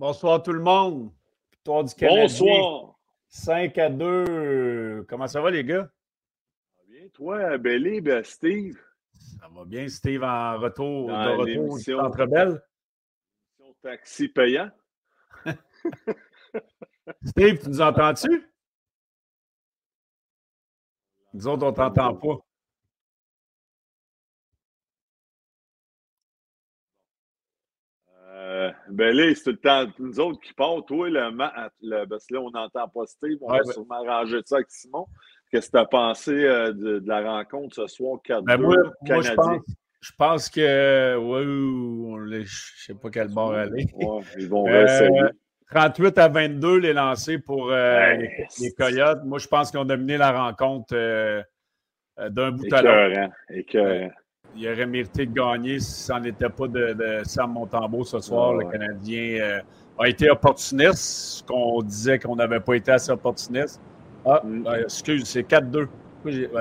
Bonsoir tout le monde. Victoire du Canadien. Bonsoir. 5 à 2. Comment ça va les gars? Bien, toi, Belly, ben Steve? Ça va bien, Steve, en retour, de retour au Centre Belle. Taxi payant. Steve, tu nous entends-tu? Nous autres, on t'entend pas. Euh, ben là, c'est tout le temps nous autres qui parlent. Toi, le, le, parce que là, on n'entend pas Steve. On va sûrement arranger ça avec Simon. Qu'est-ce que tu as pensé euh, de, la rencontre ce soir 4 ben moi, moi je, pense, je pense que. je ne sais pas quel bord aller. ils vont euh, 38 à 22 les lancés pour euh, les, Coyotes. Moi, je pense qu'ils ont dominé la rencontre d'un bout à l'autre il aurait mérité de gagner si ça n'était pas de, de, Sam Montembeau ce soir. le Canadien euh, a été opportuniste, qu'on disait qu'on n'avait pas été assez opportuniste. Ah, mm. euh, excuse, c'est 4-2.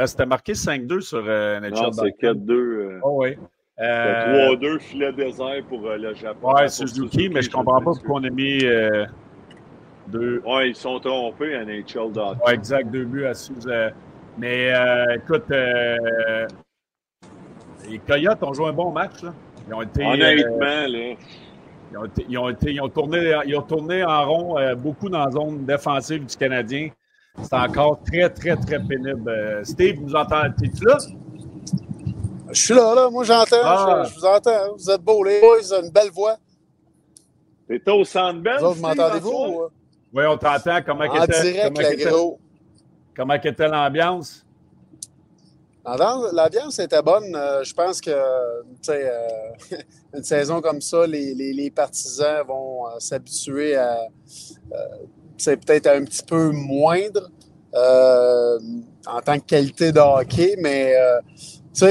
C'était marqué 5-2 sur euh, Non, c'est 4-2. Oh, oui. 3-2 filet désert pour le Japon. Oui, Suzuki, mais je ne comprends pas pourquoi on a mis deux. Oui, ils sont trompés à NHL Oui, exact, deux buts à Suzuki. Mais écoute, les Coyotes ont joué un bon match. Là. Ils ont été, Honnêtement, euh, là. Ils ont, été, ils, ont été, ils, ont tourné, ils ont tourné en rond euh, beaucoup dans la zone défensive du Canadien. C'est encore très, très, très pénible. Euh, Steve, nous entend. Es-tu là? Je suis là, là. Moi, j'entends. Ah. Je, vous entends. Vous êtes beaux, les boys. Vous avez une belle voix. T'es au centre belle. Vous, m'entendez-vous? Oui, on t'entend. Comment en était, direct, comment, était, gros. comment était l'ambiance? L'ambiance était bonne. Euh, je pense que euh, une saison comme ça, les, partisans vont euh, s'habituer à peut-être un petit peu moindre en tant que qualité de hockey, mais tu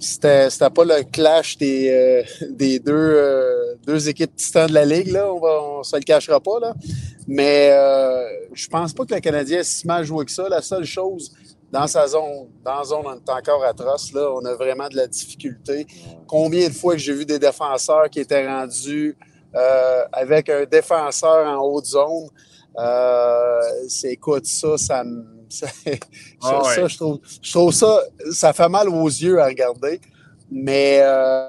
c'était, pas le clash des, des deux, deux équipes titans de la Ligue, là, on ne se le cachera pas. Là. Mais je pense pas que le Canadien ait si mal joué que ça. La seule chose, dans sa zone, dans la zone, on est encore atroce. Là. On a vraiment de la difficulté. Combien de fois que j'ai vu des défenseurs qui étaient rendus euh, avec un défenseur en haute zone? Euh, c'est, écoute, ça, ça Ça, ah ça, je, trouve, je trouve ça, ça fait mal aux yeux à regarder. Mais euh,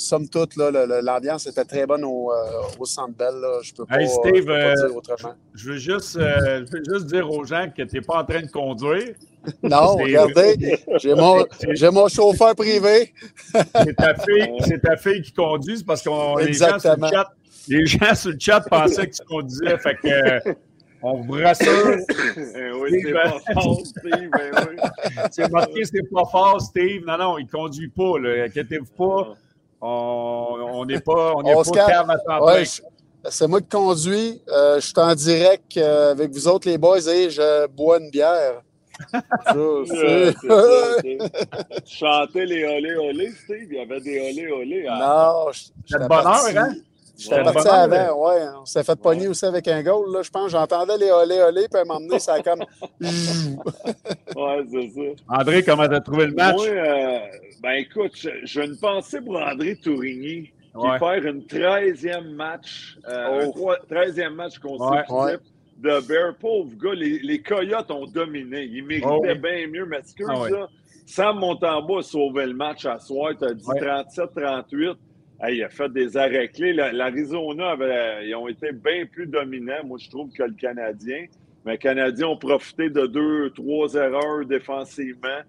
somme toute, l'ambiance était très bonne au, euh, au Centre Bell. Je peux pas, hey Steve, peux pas dire euh, autrement. Je veux, juste, euh, je veux juste dire aux gens que tu n'es pas en train de conduire. Non, regardez, j'ai mon, mon, chauffeur privé. c'est ta, ta, fille qui conduit, c'est parce que les gens, sur le chat, les gens sur le chat pensaient que tu conduisais. Fait que, on vous rassure. Eh oui, c'est pas fort, Steve. Eh oui. C'est marqué, c'est pas fort, Steve. Non, non, il ne conduit pas. Inquiétez-vous pas. On n'est pas, on est pas à ouais, C'est moi qui conduis. Euh, je suis en direct euh, avec vous autres, les boys, et je bois une bière. Chanter les olé olé, Steve. Il y avait des olé olé. Non, je, de bonheur, hein? J'étais parti avant, ouais. On s'est fait pogner aussi avec un goal. Là. Je pense j'entendais les olé olé, puis à un moment donné, ça a comme. ouais, c'est ça. André, comment t'as trouvé le match? Moi, euh, ben écoute, j'ai une pensée pour André Tourigny qui faire une 13e match, euh, oh. 13e match consécutif de Bear. Pauvre gars, les, les, Coyotes ont dominé. Ils méritaient oh. bien mieux, mais excuse ah, ça. Sam Montembeau a sauvé le match à soir. Tu as dit 37-38 il a fait des arrêts clés. L'Arizona, ils ont été bien plus dominants, moi, je trouve, que le Canadien. Mais les Canadiens ont profité de deux, trois erreurs défensivement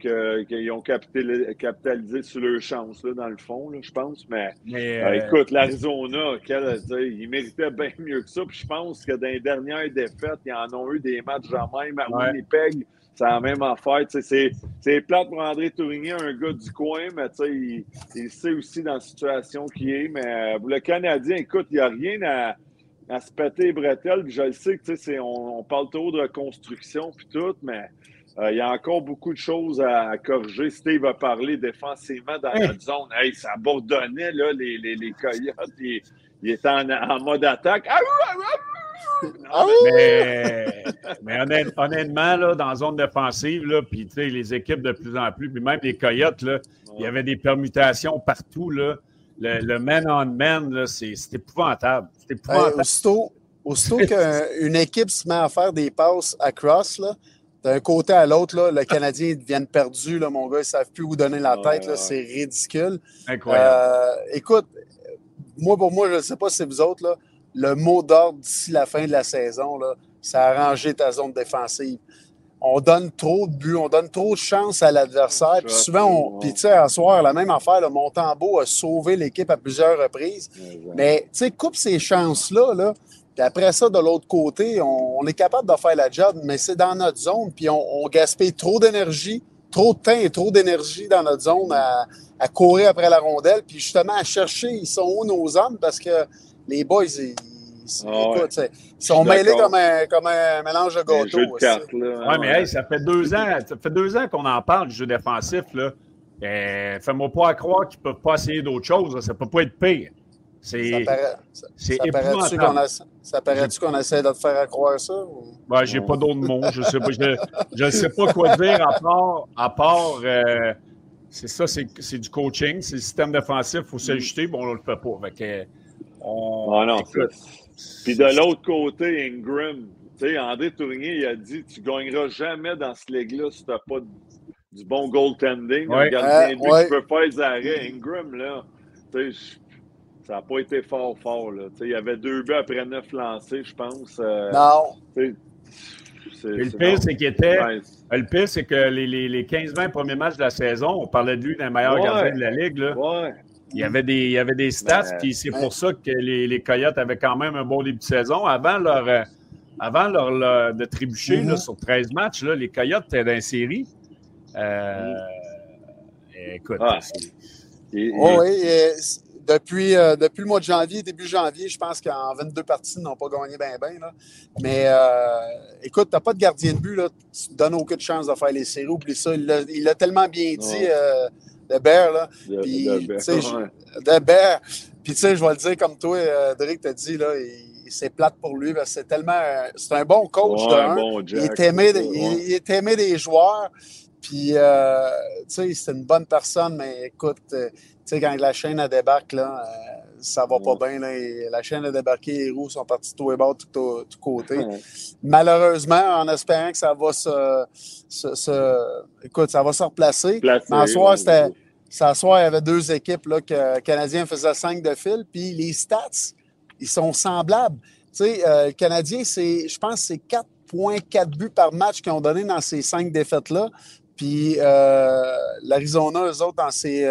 qu'ils ont capitalisé sur leur chance, là, dans le fond, je pense. Mais, euh, euh, écoute, l'Arizona, il méritait bien mieux que ça. Puis je pense que dans les dernières défaites, ils en ont eu des matchs en même à Winnipeg. C'est la même affaire. C'est plate pour André Tourigny, un gars du coin, mais il, il sait aussi dans la situation qu'il est. Mais pour le Canadien, écoute, il n'y a rien à à se péter les bretelles. je le sais que on, on parle trop de reconstruction puis tout, mais euh, il y a encore beaucoup de choses à, corriger. Steve a parlé défensivement dans notre zone. Hey, ça bourdonnait, là, les, les, les coyotes. Il, il était en, mode attaque. Ah, ah mais, mais honnêtement, là, dans la zone défensive, là, puis les équipes de plus en plus, puis même les coyotes, là, il y avait des permutations partout. Là le, man-on-man, c'est épouvantable. C'est épouvantable. aussitôt, aussitôt qu'une équipe se met à faire des passes à cross, d'un côté à l'autre, le Canadien devient perdu. Là, mon gars, ils ne savent plus où donner la tête. C'est ridicule. Incroyable. Euh, écoute, moi, pour moi, je ne sais pas si vous autres, là, le mot d'ordre d'ici la fin de la saison, c'est arranger ta zone défensive on donne trop de buts, on donne trop de chance à l'adversaire. Puis souvent, on, puis tu sais, à soir, la même affaire, le Montembeau a sauvé l'équipe à plusieurs reprises. Mais tu sais, coupe ces chances-là, là, puis après ça, de l'autre côté, on, est capable de faire la job, mais c'est dans notre zone, puis on, gaspille trop d'énergie, trop de temps et trop d'énergie dans notre zone à, courir après la rondelle, puis justement à chercher, ils sont où nos hommes, parce que les boys, ils, ah ils sont mêlés comme un, comme un, mélange de gâteaux. Oui, mais ça fait deux ans, ça fait deux ans qu'on en parle du jeu défensif. Là. Euh, Fais-moi pas croire qu'ils ne peuvent pas essayer d'autres choses. Ça ne peut pas être pire. C'est Ça paraît-tu qu'on essaie de te faire croire ça? Ou... Ben, j'ai pas d'autres mots. Je sais pas, je ne sais pas quoi dire à part, à part euh, c'est ça, c'est du coaching, c'est le système défensif, il faut s'ajuster, bon, on ne le fait pas. Fait ah non, puis de l'autre côté, Ingram, tu sais, André Tournier, il a dit Tu gagneras jamais dans ce ligue-là si tu n'as pas du bon goaltending. Ouais. Tu peux faire les arrêts. Ingram, là, tu sais, ça n'a pas été fort, fort. Là. Il y avait deux buts après neuf lancés, je pense. Euh, non. le pire, c'est qu'il était. Le pire, c'est que les, les, les 15-20 premiers matchs de la saison, on parlait de lui d'un meilleur gardien de la Ligue. Là. Ouais. Il y avait des, il y avait des stats, puis c'est pour ça que les, les, Coyotes avaient quand même un bon début de saison. Avant leur, euh, avant leur, de trébucher mm-hmm. sur 13 matchs, là, les Coyotes étaient dans la série. Euh, écoute. Ah. Oh, oui, depuis, euh, depuis le mois de janvier, début janvier, je pense qu'en 22 parties, ils n'ont pas gagné bien, bien. Mais écoute, tu n'as pas de gardien de but. Là. Tu ne donnes aucune chance de faire les séries. Oublie ça. Il l'a tellement bien dit de Bear, là. Puis, de Bear. Puis, tu sais, je vais le dire comme toi, euh, Drake t'a dit, là, c'est plate pour lui, parce que c'est tellement. C'est un bon coach de il, est aimé, il, est aimé des joueurs. Puis, euh, tu sais, c'est une bonne personne, mais écoute, euh, tu sais, quand la chaîne a débarque, là, ça va pas bien. Là, la chaîne a débarqué, les roues sont partis tout et bas, tout, tout, côté. Malheureusement, en espérant que ça va se, se, écoute, ça va se replacer. mais en soir, c'était, ce soir, il y avait deux équipes là, que le Canadien faisait cinq de fil, puis les stats, ils sont semblables. Tu sais, euh, le Canadien, c'est, je pense, c'est 4,4 buts par match qu'ils ont donné dans ces cinq défaites-là. Puis euh, l'Arizona, eux autres, dans ces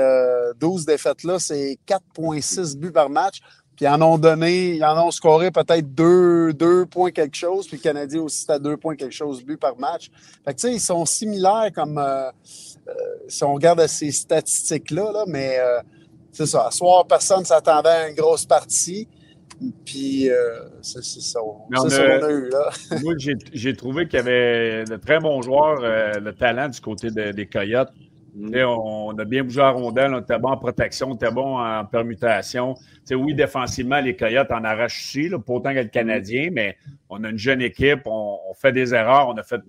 12 euh, défaites-là, c'est 4,6 buts par match. Puis ils en ont donné, ils en ont scoré peut-être 2, 2 points quelque chose. Puis le Canadien aussi, c'était 2 points quelque chose buts par match. Fait que tu sais, ils sont similaires comme si on regarde ces statistiques-là, là, mais c'est ça. À soir, personne ne s'attendait à une grosse partie. Puis, euh, c'est ça, qu'on a eu. Là. moi, j'ai trouvé qu'il y avait de très bons joueurs, euh, le talent du côté des Coyotes. Mm. On, a bien bougé à rondelle, on était bon en protection, on était bon en permutation. oui, défensivement, les Coyotes en arrachent aussi, pas autant que le Canadien, mais on a une jeune équipe, on, fait des erreurs, on a fait,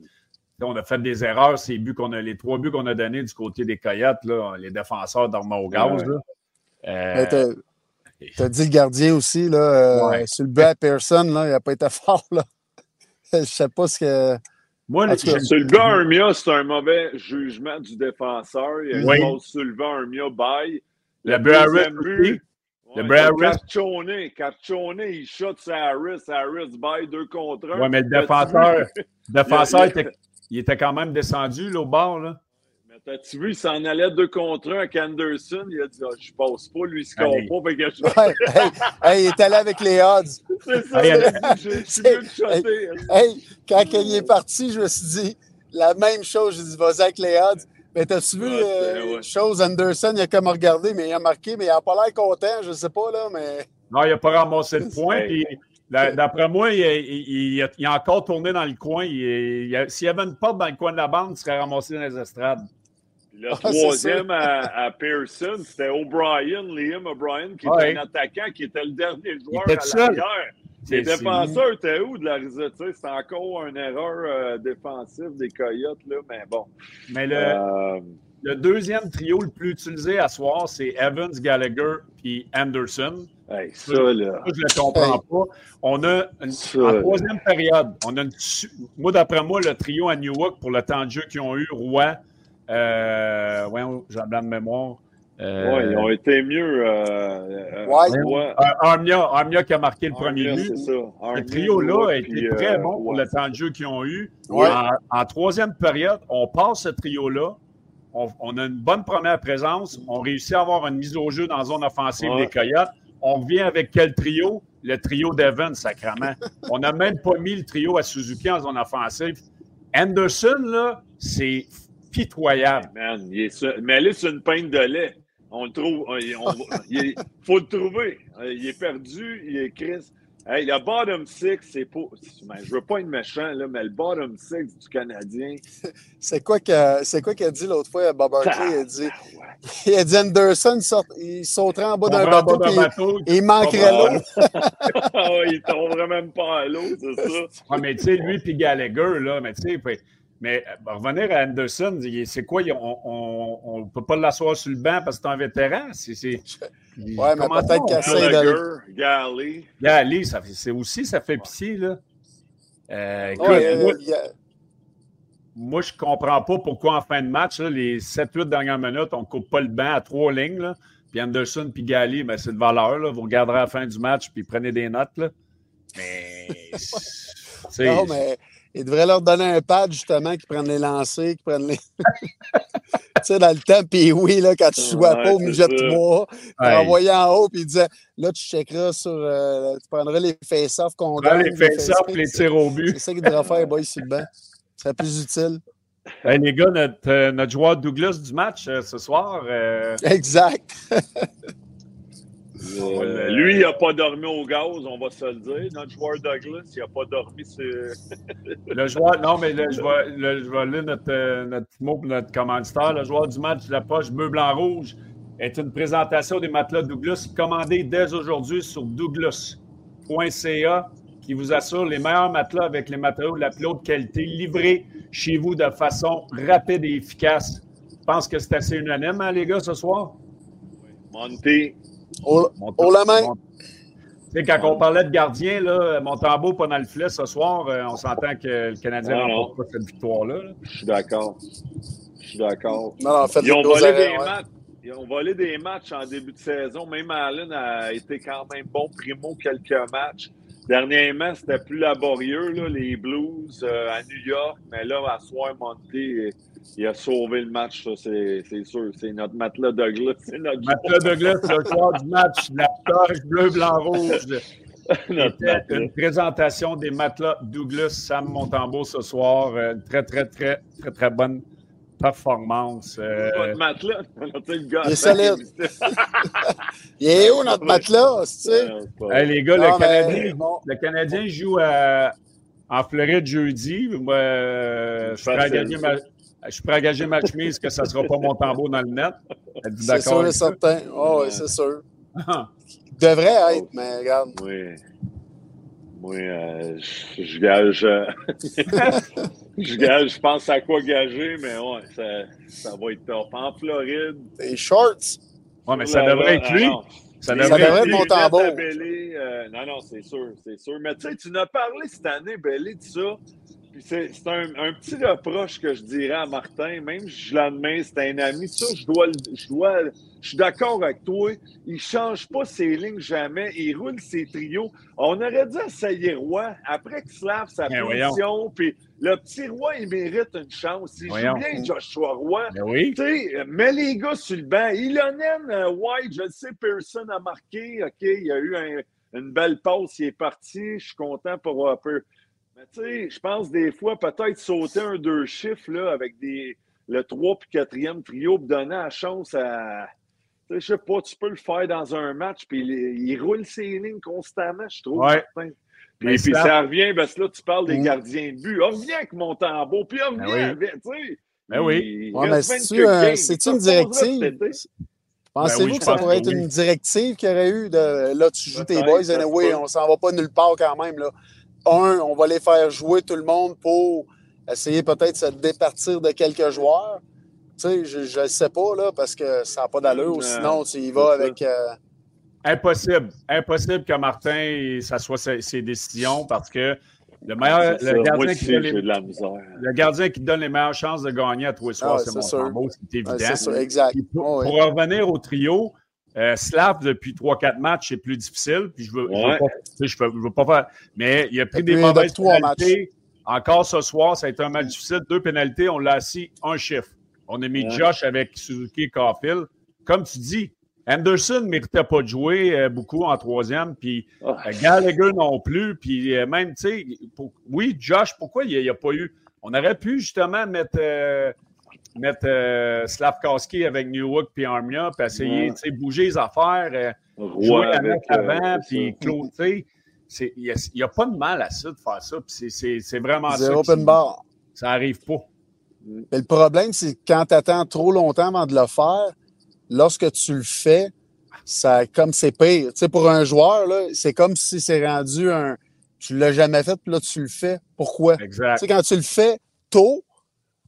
on a fait des erreurs, ces buts qu'on a, les trois buts qu'on a donnés du côté des Coyotes, là, les défenseurs dorment au gaz. Euh, tu as dit le gardien aussi, là, euh, sur le but à Pearson, là, il n'a pas été fort. Là. Je sais pas ce que. Moi, sur le but Armia, c'est un mauvais jugement du défenseur. Il y a une oui. sur le but Armia bail. Le, but, but le Brad Carchone, il shot sur Harris. Harris baille deux contre un. Oui, mais le défenseur, défenseur était, il était quand même descendu là, au bord. Là. Mais t'as-tu vu, il s'en allait deux contre un avec Anderson. Il a dit oh, Je passe pas, lui, il se compte pas. Que je... hey, il est allé avec les odds. C'est ça, j'ai vu le Hey, quand il est parti, je me suis dit la même chose. J'ai dit Vas-y avec les odds. Mais t'as-tu vu euh, chose Anderson, il a comme regardé, mais il a marqué, mais il n'a pas l'air content, je sais pas, là, mais. Non, il n'a pas ramassé le point. D'après moi, il, a, encore tourné dans le coin. S'il y avait une porte dans le coin de la bande, il serait ramassé dans les estrades. Le ah, troisième à, Pearson, c'était O'Brien, Liam O'Brien, qui était un attaquant, qui était le dernier joueur à l'arrière. Les défenseurs étaient où de la risette? C'était encore une erreur euh, défensive des Coyotes, là, mais bon. Mais le, euh, le deuxième trio le plus utilisé à soir, c'est Evans, Gallagher et Anderson. ça, là. je ne le comprends pas. On a une, en troisième période, on a une, moi, d'après moi, le trio à Newark pour le temps de jeu qu'ils ont eu, Roy, euh, ouais, j'ai un blanc de mémoire. Euh, oui, ils ont été mieux. Euh, ouais. Armia, Armia, qui a marqué le premier but. Le trio-là a été très bon pour le temps de jeu qu'ils ont eu. En, troisième période, on passe ce trio-là. On, a une bonne première présence. On réussit à avoir une mise au jeu dans la zone offensive des Coyotes. On revient avec quel trio? Le trio d'Evans, sacrament. on n'a même pas mis le trio à Suzuki en zone offensive. Anderson, là, c'est pitoyable. Man, il est Mais là, c'est une peinte de lait. On le trouve. il faut le trouver. Il est perdu. Il est Chris. Hey, le bottom six, c'est pas. Je veux pas être méchant, là, mais le bottom six du Canadien. c'est quoi qu'il a dit l'autre fois, Bob Hartley? Il a dit, il a dit Anderson, il, sauterait en bas d'un bateau, et il manquerait l'eau. Ah il tomberait même pas à l'eau, c'est ça. Ah, mais tu sais, lui puis Gallagher, là, mais tu sais, mais euh, revenir à Anderson, c'est quoi? On ne peut pas l'asseoir sur le banc parce que c'est un vétéran. C'est, oui, mais peut-être cassé Galley. Galley, c'est aussi, ça fait pitié. Là. Euh, écoute, moi, je ne comprends pas pourquoi en fin de match, les 7-8 dernières minutes, on ne coupe pas le banc à trois lignes. Là. Puis Anderson puis Galley, ben, c'est de valeur. Là. Vous regarderez à la fin du match puis prenez des notes. Là. Mais. non, mais il devrait leur donner un pad, justement, qui prennent les lancers, qui prennent les. tu sais, dans le temps, puis oui, là, quand tu au milieu de toi, tu envoyais en haut, puis il disait là, tu checkeras sur. Euh, tu prendrais les face-off qu'on gagne. Les face-off, les, tirs au but. C'est ça qu'il devrait faire, boy, sur le banc. Ce serait plus utile. Hey, les gars, notre, euh, notre, joueur Douglas du match euh, ce soir. Exact. Euh, lui, il n'a pas dormi au gaz, on va se le dire. Notre joueur Douglas, il n'a pas dormi sur. le joueur, non, mais le, je, vais, lire notre, euh, notre mot pour notre commanditaire. Le joueur du match de la poche bleu, blanc, rouge est une présentation des matelas Douglas commandée dès aujourd'hui sur douglas.ca qui vous assure les meilleurs matelas avec les matériaux de la plus haute qualité livrés chez vous de façon rapide et efficace. Je pense que c'est assez unanime, hein, les gars, ce soir? Monté, au, la main. Tu sais, quand on parlait de gardien, là, Montembeau pas dans le filet ce soir, euh, on s'entend que le Canadien n'a pas cette victoire-là. Je suis d'accord. Je suis d'accord. Ils, ont volé des matchs. Ils ont volé des matchs en début de saison. Même Allen a été quand même bon primo quelques matchs. Dernièrement, c'était plus laborieux, là, les Blues euh, à New York. Mais là, à soir, Monté il a sauvé le match, c'est sûr. C'est notre matelas Douglas. C'est notre matelas Douglas, le soir du match, la torche bleu, blanc, rouge. une présentation des matelas Douglas Sam Montembeau ce soir. Une euh, très, très, très, très, très bonne performance. Euh... Notre matelas, il est solide. il est où notre matelas? Tu sais? les gars, le, Canadien, le Canadien joue en Floride jeudi. Moi, euh, je gagner ma, je suis prêt à gager ma chemise que ça ne sera pas mon tambour dans le net. C'est sûr et certain. Oh, oui, c'est sûr. devrait être, mais regarde. Oui. Moi, euh, je, gage. Je gage, je pense à quoi gager, mais ouais, ça, ça va être top. En Floride. Les shorts. Oui, mais ça devrait être lui. Ça devrait, être mon tambour. Euh, non, non, c'est sûr, c'est sûr. Mais tu sais, tu n'as parlé cette année, Bellé, de ça. C'est un, petit reproche que je dirais à Martin, même si je l'admets, c'est un ami. Ça, je dois, je dois, je suis d'accord avec toi. Il ne change pas ses lignes jamais. Il roule ses trios. On aurait dû essayer Roy après qu'il se lave sa ben position. Puis le petit Roi, il mérite une chance. Il joue bien Joshua Roy. Ben oui. mets les gars sur le banc. Ilonen euh, White, je le sais, Pearson a marqué. OK, il y a eu une belle passe. Il est parti. Je suis content pour un peu tu sais, je pense des fois, peut-être sauter un deux chiffres là, avec des, le 3 puis 4e trio, pour donner la chance à. Je sais pas, tu peux le faire dans un match, puis il, roule ses lignes constamment, je trouve. Ouais. Puis, puis ça revient, parce que là, tu parles des mmh. gardiens de but. On revient avec Montembeau, puis on revient, ben tu sais. Ben oui. mais c'est une directive? Pensez-vous ben que ça pourrait être une directive qu'il y aurait eu de là, tu joues tes boys, anyway, on s'en va pas nulle part quand même. Là un, on va les faire jouer tout le monde pour essayer peut-être de se départir de quelques joueurs. Tu sais, je ne sais pas, là, parce que ça n'a pas d'allure. sinon, tu y vas avec. Euh, Impossible. Impossible que Martin, ça soit ses, décisions parce que le, meilleur, le, gardien qui donne les, le gardien qui donne les meilleures chances de gagner à tous les soirs, c'est mon c'est évident. c'est ça, exact. Pour, revenir au trio, euh, Slav, depuis 3-4 matchs, c'est plus difficile. Puis je veux, veux, pas, faire. Mais il a pris des mauvaises pénalités. Encore ce soir, ça a été un match difficile. Deux pénalités, on l'a assis un chiffre. On a mis Josh avec Suzuki et Caulfield. Comme tu dis, Anderson ne méritait pas de jouer euh, beaucoup en troisième, puis oh. Gallagher non plus. Puis même, tu sais, oui, Josh, pourquoi il n'y a, pas eu? On aurait pu justement mettre mettre euh, Slavkowski avec Newark puis Armia, puis essayer de bouger les affaires, euh, jouer avec, avant, puis Claude, il n'y a, pas de mal à ça de faire ça. C'est vraiment ça. open bar. Ça n'arrive pas. Mais le problème, c'est que quand tu attends trop longtemps avant de le faire, lorsque tu le fais, ça comme c'est pire. sais, pour un joueur, c'est comme si c'est rendu un. Tu ne l'as jamais fait, puis là, tu le fais. Pourquoi? Exact. quand tu le fais tôt,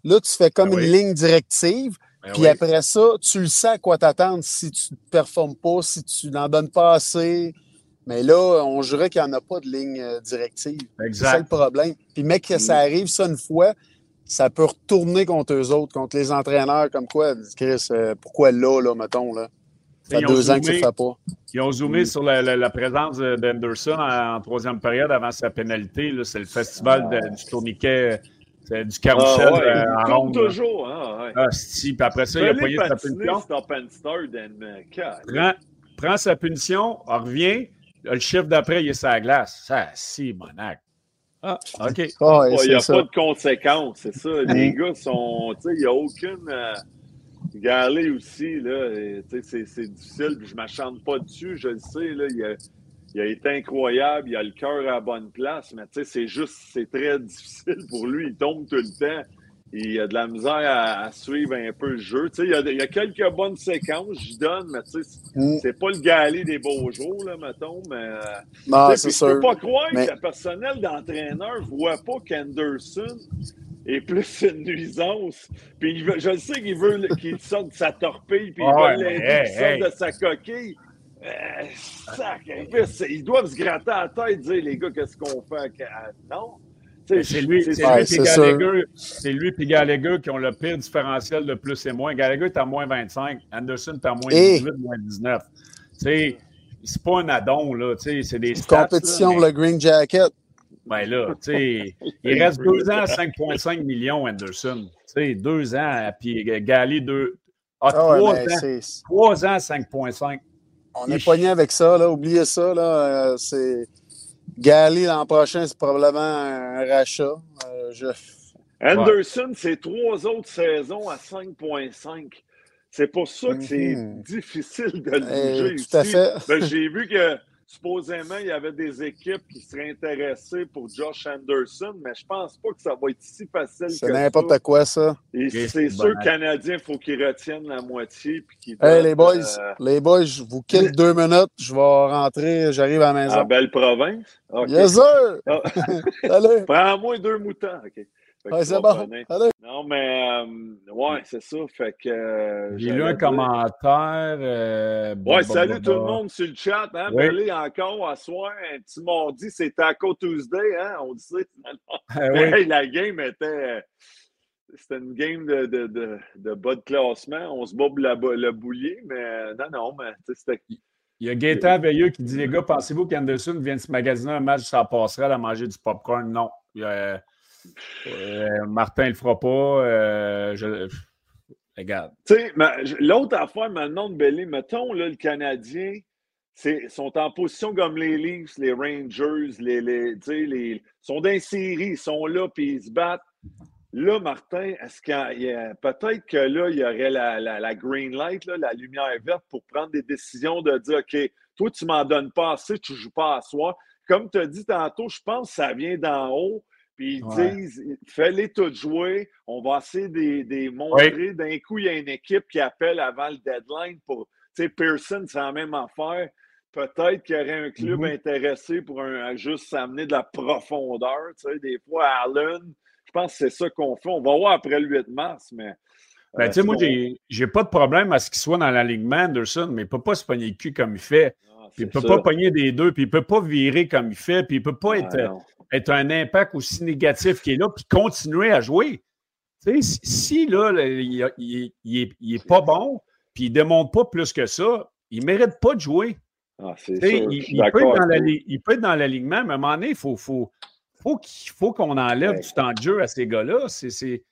Là, tu fais comme ben une ligne directive. Ben puis après ça, tu le sais à quoi t'attendre si tu ne performes pas, si tu n'en donnes pas assez. Mais là, on jurait qu'il n'y en a pas de ligne euh, directive. C'est ça le problème. Puis, mec, que ça mm. arrive ça une fois, ça peut retourner contre eux autres, contre les entraîneurs, comme quoi, Chris, euh, pourquoi là, là, mettons, là? Ça fait deux ans que ça ne fait pas. Ils ont zoomé mm. sur la, présence d'Anderson en, troisième période avant sa pénalité. C'est le festival du tourniquet c'est du carousel ah, ouais, euh, en rond. toujours. Hein, ouais. Ah, si, puis après ça, il a payé sa punition. Stop and start prends, prends sa punition, revient. Le chiffre d'après, il est sur la glace. Ça, si, monac. Ah, OK. Oh, il n'y a pas de conséquences, c'est ça. Les mm. gars sont. Tu sais, il n'y a aucune. Euh, Galé aussi, là. C'est difficile, puis je ne m'achante pas dessus, je le sais. Là, il y a il a été incroyable, il a le cœur à la bonne place, mais tu sais, c'est juste, c'est très difficile pour lui. Il tombe tout le temps. Il a de la misère à, suivre un peu le jeu. Tu sais, il y, a, il y a quelques bonnes séquences, je donne, mais tu sais, mm. c'est pas le galet des beaux jours, là, mettons, mais. Non, c'est sûr. Je peux pas croire que le personnel d'entraîneur voit pas qu'Anderson est plus une nuisance. Puis il veut, je sais qu'il veut qu'il sorte de sa torpille, puis il veut l'aider qu'il sorte de sa coquille. Euh, ils doivent se gratter à la tête et dire, les gars, qu'est-ce qu'on fait? Non. C'est lui, c'est lui, c'est lui et Gallagher qui ont le pire différentiel de plus et moins. Gallagher est à moins 25, Anderson est à moins 18, moins 19. C'est pas un addon, là. C'est des stats, compétition pour le Green Jacket. Ben là, tu sais, il reste deux ans à 5,5 millions, Anderson. Tu sais, deux ans, puis Gallagher, deux. Ah, ah trois, ans, trois ans à 5,5. On est pogné avec ça, là. Oubliez ça, là. Euh, c'est. Gali l'an prochain, c'est probablement un rachat. Euh, Anderson, c'est trois autres saisons à 5,5. C'est pour ça que c'est mhm. difficile de le eh, bouger. tout à fait. Ben, j'ai vu que supposément, il y avait des équipes qui seraient intéressées pour Josh Anderson, mais je pense pas que ça va être si facile que ça. C'est n'importe quoi, ça. Et c'est sûr, Canadien, il faut qu'ils retiennent la moitié. Puis hey, les boys, euh, les boys, je vous quitte deux minutes. Je vais rentrer, j'arrive à la maison. En belle province? Okay. Yes, sir! Ah. Allez! Prends-moi deux moutons. OK. C'est bon. Allez. Non, mais euh, ouais, c'est ça. Fait que. Euh, J'ai lu un commentaire. Euh, ouais, salut tout le monde sur le chat. Hein? Oui. encore à soir, un petit mardi, c'est Taco Tuesday, hein? On dit ah, oui. La game était. C'était une game de, de, de, de, bas de classement. On se bobe le boulier, mais non, non, mais c'était. Il y a Gaëtan Veilleux qui dit Les gars, pensez-vous qu'Anderson vienne se magasiner un match ça passerait à manger du popcorn? Non. Euh, Martin le fera pas. Euh, regarde. L'autre affaire maintenant de Belly, mettons là, le Canadien, sont en position comme les Leafs, les Rangers, les, les, les sont dans série, ils sont là puis ils se battent. Là, Martin, est-ce qu'il peut-être que là, il y aurait la, green light, la lumière verte pour prendre des décisions de dire OK, toi, tu m'en donnes pas assez, tu joues pas à soi. Comme tu as dit tantôt, je pense que ça vient d'en haut. Puis ils disent fais-les tout jouer, on va essayer de, montrer. D'un coup, il y a une équipe qui appelle avant le deadline pour. Tu sais, Pearson, c'est la même affaire. Peut-être qu'il y aurait un club mm-hmm. intéressé pour un, juste amener de la profondeur. Tu sais, des fois, Allen, je pense que c'est ça qu'on fait. On va voir après le 8 mars, mais. Ben, tu sais, moi, j'ai pas de problème à ce qu'il soit dans l'alignement, Anderson, mais il ne peut pas se pogner le cul comme il fait. il ne peut pas pogner des deux, puis il ne peut pas virer comme il fait, puis il ne peut pas être, être, un impact aussi négatif qu'il est là, puis continuer à jouer. Si, là, il, n'est pas bon, puis il ne démontre pas plus que ça, il ne mérite pas de jouer. Ah, il, il, peut être dans l'alignement, mais à un moment donné, il faut, faut, faut qu'il faut qu'on enlève du temps de jeu à ces gars-là. C'est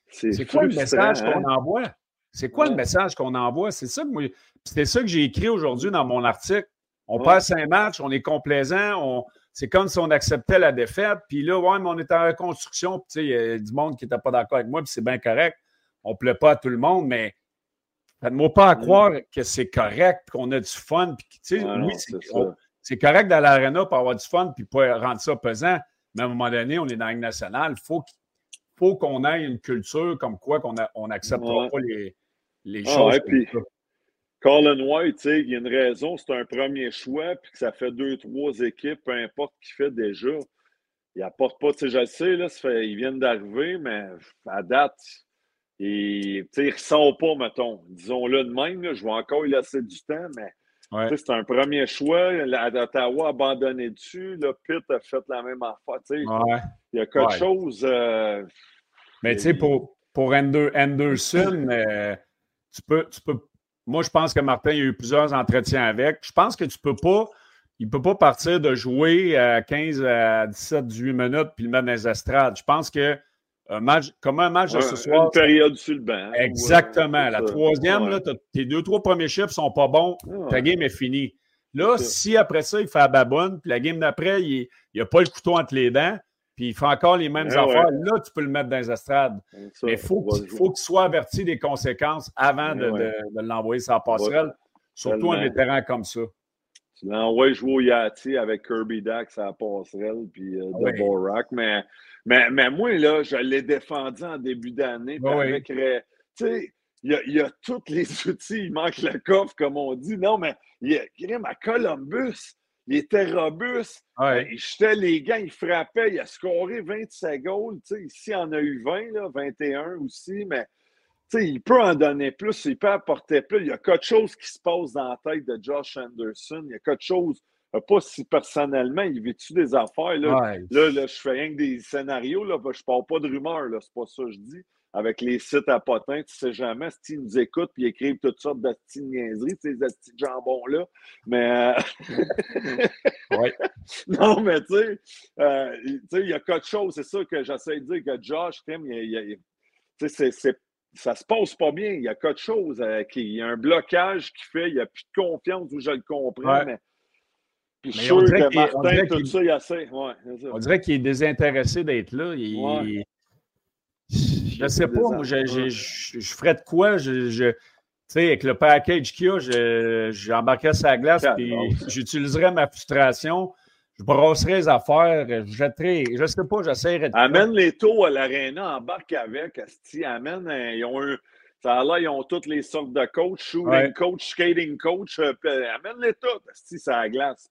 quoi le message qu'on hein? envoie? C'est quoi le message qu'on envoie? C'est ça que ça que j'ai écrit aujourd'hui dans mon article. On passe un match, on est complaisant, on, c'est comme si on acceptait la défaite, puis là, ouais, mais on est en reconstruction, puis il y a du monde qui n'était pas d'accord avec moi, puis c'est bien correct. On ne plaît pas à tout le monde, mais faites-moi pas à croire que c'est correct, qu'on a du fun, puis oui, c'est correct dans l'aréna pour avoir du fun, puis pas rendre ça pesant, mais à un moment donné, on est dans la nationale. Il faut, faut qu'on ait une culture comme quoi qu'on on n'acceptera pas les, les ah, choses. puis, Colin White, il y a une raison, c'est un premier choix, puis que ça fait deux, trois équipes, peu importe qui fait déjà. Il apporte pas, tu sais, je le sais, là, fait, ils viennent d'arriver, mais à date, ils ne ressentent pas, mettons. Disons-le de même, je vais encore y laisser du temps, mais c'est un premier choix. Ottawa a abandonné dessus. Là, Pitt a fait la même affaire. Il y a quelque chose. Euh, mais tu sais, pour, pour Anderson, euh, tu, peux, tu peux. Moi, je pense que Martin a eu plusieurs entretiens avec. Je pense que tu peux pas. Il ne peut pas partir de jouer à 15 à 17, 18 minutes puis le mettre dans les estrades. Je pense que un match, comme un match de ce soir. Une période sur le banc. Exactement. la troisième, là, tes deux, trois premiers chiffres ne sont pas bons, ta game est finie. Là, si après ça, il fait la baboune, puis la game d'après, il n'a pas le couteau entre les dents, puis il fait encore les mêmes affaires, là, tu peux le mettre dans les estrades. Mais il faut qu'il soit averti des conséquences avant de, de, l'envoyer sur la passerelle, surtout un vétéran comme ça. Tu l'envoies jouer au Yati avec Kirby Dax à la passerelle, puis euh, de Borak, mais mais, mais moi, là, je l'ai défendu en début d'année. tu sais, il y, a, tous les outils, il manque le coffre, comme on dit. Non, mais il y a à Columbus. Il était robuste. Il jetait les gants, il frappait. Il a scoré 27 goals. Ici, il en a eu 20, là, 21 aussi, mais il peut en donner plus, il peut apporter plus. Il y a quelque chose qui se passe dans la tête de Josh Anderson. Il y a quelque chose pas si personnellement, il vit-tu des affaires? Là, là, je fais rien que des scénarios, là, je parle pas de rumeurs, c'est pas ça que je dis. Avec les sites à potins, tu sais jamais si ils nous écoutent et écrivent toutes sortes de petites niaiseries, ces petits jambons-là. Mais. Euh, non, mais tu euh, sais, il y a quelque chose, c'est ça que j'essaie de dire que Josh, Tim, il, c'est ça se passe pas bien. Il y a quelque chose, euh, il y a un blocage qui fait, il n'y a plus de confiance où je le comprends, mais on dirait qu'il est désintéressé d'être là. Je ne sais pas, moi, je, je, ferais de quoi? Je, tu sais, avec le package qu'il y a, j'embarquerais sa glace et j'utiliserais ma frustration. Je brosserais les affaires, je jetterais, je sais pas, j'essaierais de. Amène les taux à l'aréna, embarque avec, Amène, ils ont un ça a là, ils ont toutes les sortes de coachs, shooting coach, skating coach. Euh, amène-les toutes. Si ça glace,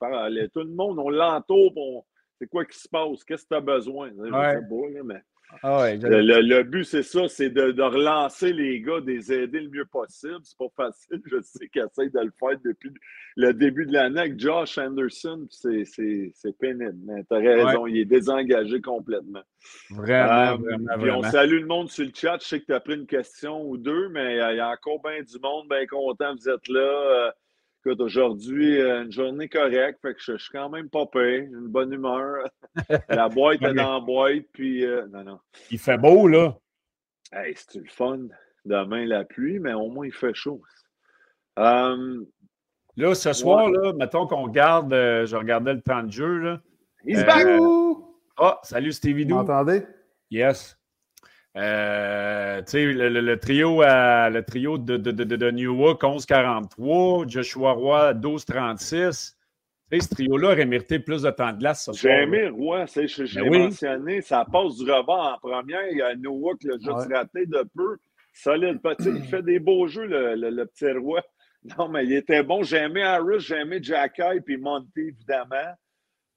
tout le monde, on l'entoure. C'est quoi qui se passe? Qu'est-ce que tu as besoin? Je sais pas, mais... Ah le, but, c'est ça, c'est de, relancer les gars, de les aider le mieux possible. C'est pas facile. Je sais qu'ils essayent de le faire depuis le début de l'année avec Josh Anderson. C'est pénible. Mais tu as raison, il est désengagé complètement. Vraiment, euh, vraiment, on salue le monde sur le chat. Je sais que tu as pris une question ou deux, mais il y a encore bien du monde, bien content vous êtes là. Euh, Écoute, aujourd'hui, euh, une journée correcte, fait que je, suis quand même pas payé, une bonne humeur. la boîte est dans la boîte, puis euh, non, non. Il fait beau, là. Hey, c'est le fun. Demain, la pluie, mais au moins, il fait chaud. Euh, là, ce soir, là, mettons qu'on regarde, je regardais le temps de jeu, là. He's back! Oh, salut Stevie. Vous m'entendez? Yes. Euh, le, trio, à, le trio de, de, de, de Newark, 11-43, Joshua Roy, 12-36. Ce trio-là aurait mérité plus de temps de glace. J'ai aimé Roy, j'ai ben mentionné, ça passe du rebord en première. Il y a Newark l'a juste raté de peu. Solide. Il fait des beaux jeux, le, le, petit Roy. Non, mais il était bon. J'ai aimé Harris, j'ai aimé Jacky, puis Monty, évidemment.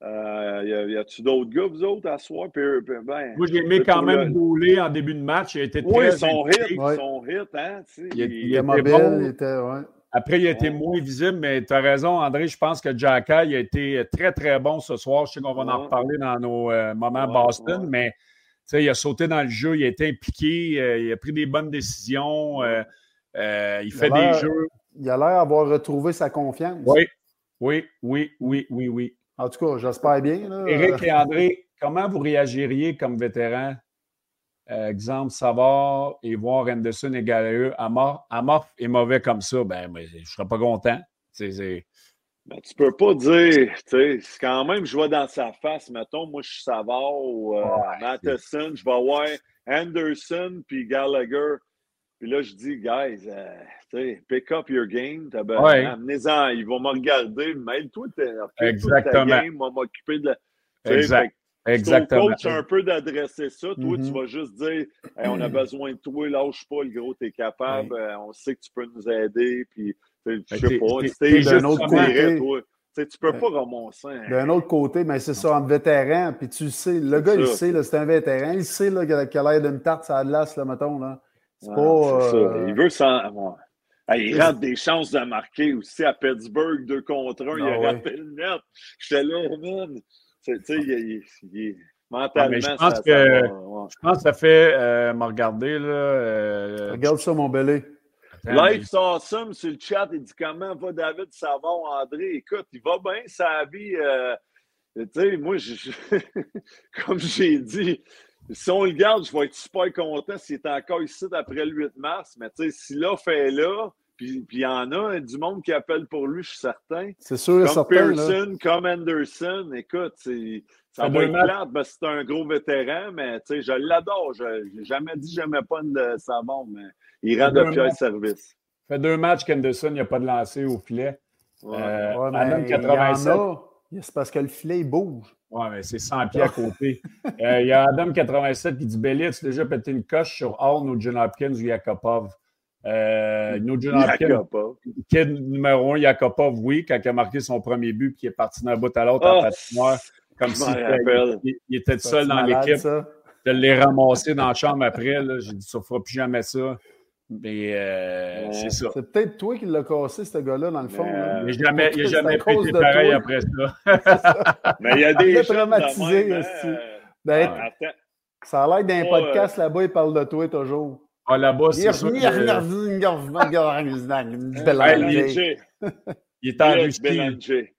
Euh, y a-tu d'autres gars, vous autres, à soir? ben, Moi, j'ai aimé quand même Boulé en début de match. Il a été très. Oui, son hit, son hit, hein? Il, il, était bon. Il était, ouais. Après, il a été moins visible, mais tu as raison, André. Je pense que Jack a été très, très bon ce soir. Je sais qu'on va en reparler dans nos euh, moments Boston, mais il a sauté dans le jeu, il a été impliqué, euh, il a pris des bonnes décisions, euh, il fait des jeux. Il a l'air d'avoir retrouvé sa confiance. Oui, oui, oui, oui, oui, oui. En tout cas, j'espère bien. Là. Éric et André, comment vous réagiriez comme vétéran? Euh, exemple, Savard et voir Henderson et Gallagher. Amorph, est mauvais comme ça, ben, je ne serais pas content. C'est, ben, tu peux pas dire, tu sais, quand même, je vois dans sa face, mettons, moi, je suis Savard ou euh, Matheson, je vais voir Henderson puis Gallagher. Puis là, je dis, guys, euh, pick up your game. Ben, amenez-en, ils vont me regarder. Mêle-toi Exactement. ta game, moi m'occuper de la. Exact. Exactement. coach un peu d'adresser ça. Toi, tu mm-hmm. vas juste dire on a besoin de toi, lâche pas, le gros, tu es capable, euh, on sait que tu peux nous aider. Puis, je sais pas, tu d'un autre côté. toi. tu peux pas ramasser. D'un autre côté, mais c'est ça, entre vétéran, puis tu sais, le gars, il sait, c'est un vétéran, il sait qu'il a l'air d'une tarte à glace, là, mettons. Là. C'est pas. Euh, il veut s'en il rate des chances de marquer aussi à Pittsburgh, deux contre un. il a ah raté le net. J'étais là, man. Tu sais, il, est mentalement. je, pense que, je pense que ça fait euh, me regarder. Là, euh, Regarde ça, mon belé. Life awesome sur le chat. Il dit comment va David Savon, André? Écoute, il va bien, sa vie. Euh, tu sais, moi, je, comme j'ai dit, si on le garde, je vais être super content s'il est encore ici après le 8 mars. Mais tu sais, si l'offre est là, puis il y en a du monde qui appelle pour lui, je suis certain. C'est sûr, Comme Pearson, comme Anderson, écoute, ça va être plate, c'est un gros vétéran, mais tu sais, je l'adore. Je n'ai jamais dit que j'aimais pas le savon, mais il rend de fiers service. Ça fait deux matchs qu'Anderson n'a pas de lancer au filet. Ouais. Euh, 87. C'est parce que le filet, il bouge. Oui, mais c'est 100 pieds à côté. Euh, il y a Adam 87 qui dit Belly, tu as déjà pété une coche sur Hall ou John Hopkins ou Yakupov? Euh, John Hopkins, kid numéro un, Yakupov, oui, quand il a marqué son premier but puis il est parti d'un bout à l'autre en ah, patinoire, comme s'il il, il, était seul dans l'équipe. Je l'ai ramassé dans la chambre après. J'ai dit, ça ne fera plus jamais ça. Mais euh, c'est ça. C'est peut-être toi qui l'as cassé, ce gars-là, dans le fond. il n'a jamais, il jamais pété pareil après ça. Mais il y a des traumatisés. Même, hein, ben, ah, ça a l'air d'un podcast là-bas, il parle de toi toujours. Ah, là-bas, c'est sûr. il, est en Russie.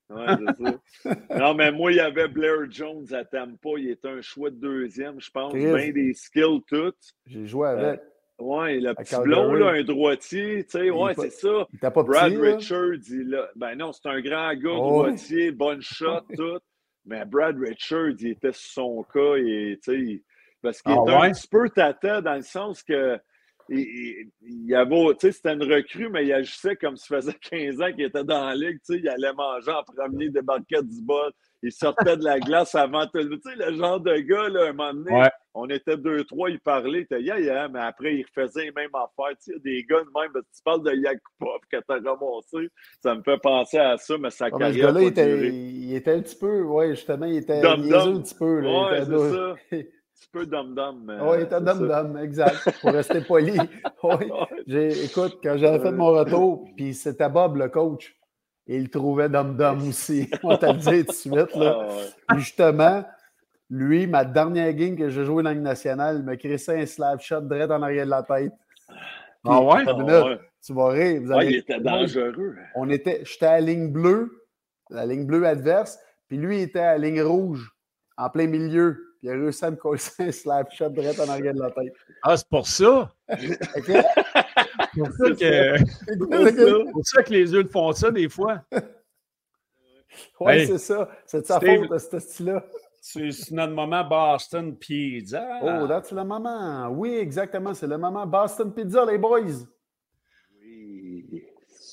non, mais moi, il y avait Blair Jones à Tampa. Il était un choix de deuxième, je pense. Bien des skills toutes. J'ai joué avec. Oui, le petit blond, là, un droitier, tu sais, ouais, c'est ça. Il pas Brad petit, Richards, il a... ben non, c'est un grand gars, oh, droitier, bonne shot, tout. Mais Brad Richards, il était sur son cas, et, tu sais, parce qu'il ah, était un petit peu tata dans le sens que il, il, avait, c'était une recrue, mais il agissait comme si ça faisait 15 ans qu'il était dans la ligue. Il allait manger en premier, débarquait du bol. Il sortait de la glace avant tout le Tu sais, le genre de gars, là, un moment donné, on était deux, trois, il parlait, il était yeah, yeah, mais après, il refaisait les mêmes affaires. Tu sais, des gars de même, tu parles de Yakupov que tu as ramassé, ça me fait penser à ça, mais sa carrière. ce gars-là, il était, il était un petit peu, ouais, justement, il était un petit peu. Là, ouais, c'est ça. petit peu dum-dum. Oui, il était dum-dum, exact, pour rester poli. Oui. Écoute, quand j'avais fait mon retour, puis c'était Bob, le coach, il trouvait dum-dum aussi. On le dire tout de suite. Là. Ah, justement, lui, ma dernière game que j'ai joué dans la nationale, il m'a crissé un slap shot direct en arrière de la tête. ah ouais? Ah tu vas rire. Vous il était dangereux. On était, j'étais à la ligne bleue, la ligne bleue adverse, puis lui, il était à la ligne rouge, en plein milieu. Puis il a réussi à me coller un slap shot direct en arrière de la tête. Ah, c'est pour ça? c'est pour ça que, pour ça que les yeux font ça des fois. Oui, c'est ça. C'est de sa faute, ce style-là. C'est notre moment Boston Pizza. Oh, c'est le moment. Oui, exactement. C'est le moment Boston Pizza, les boys.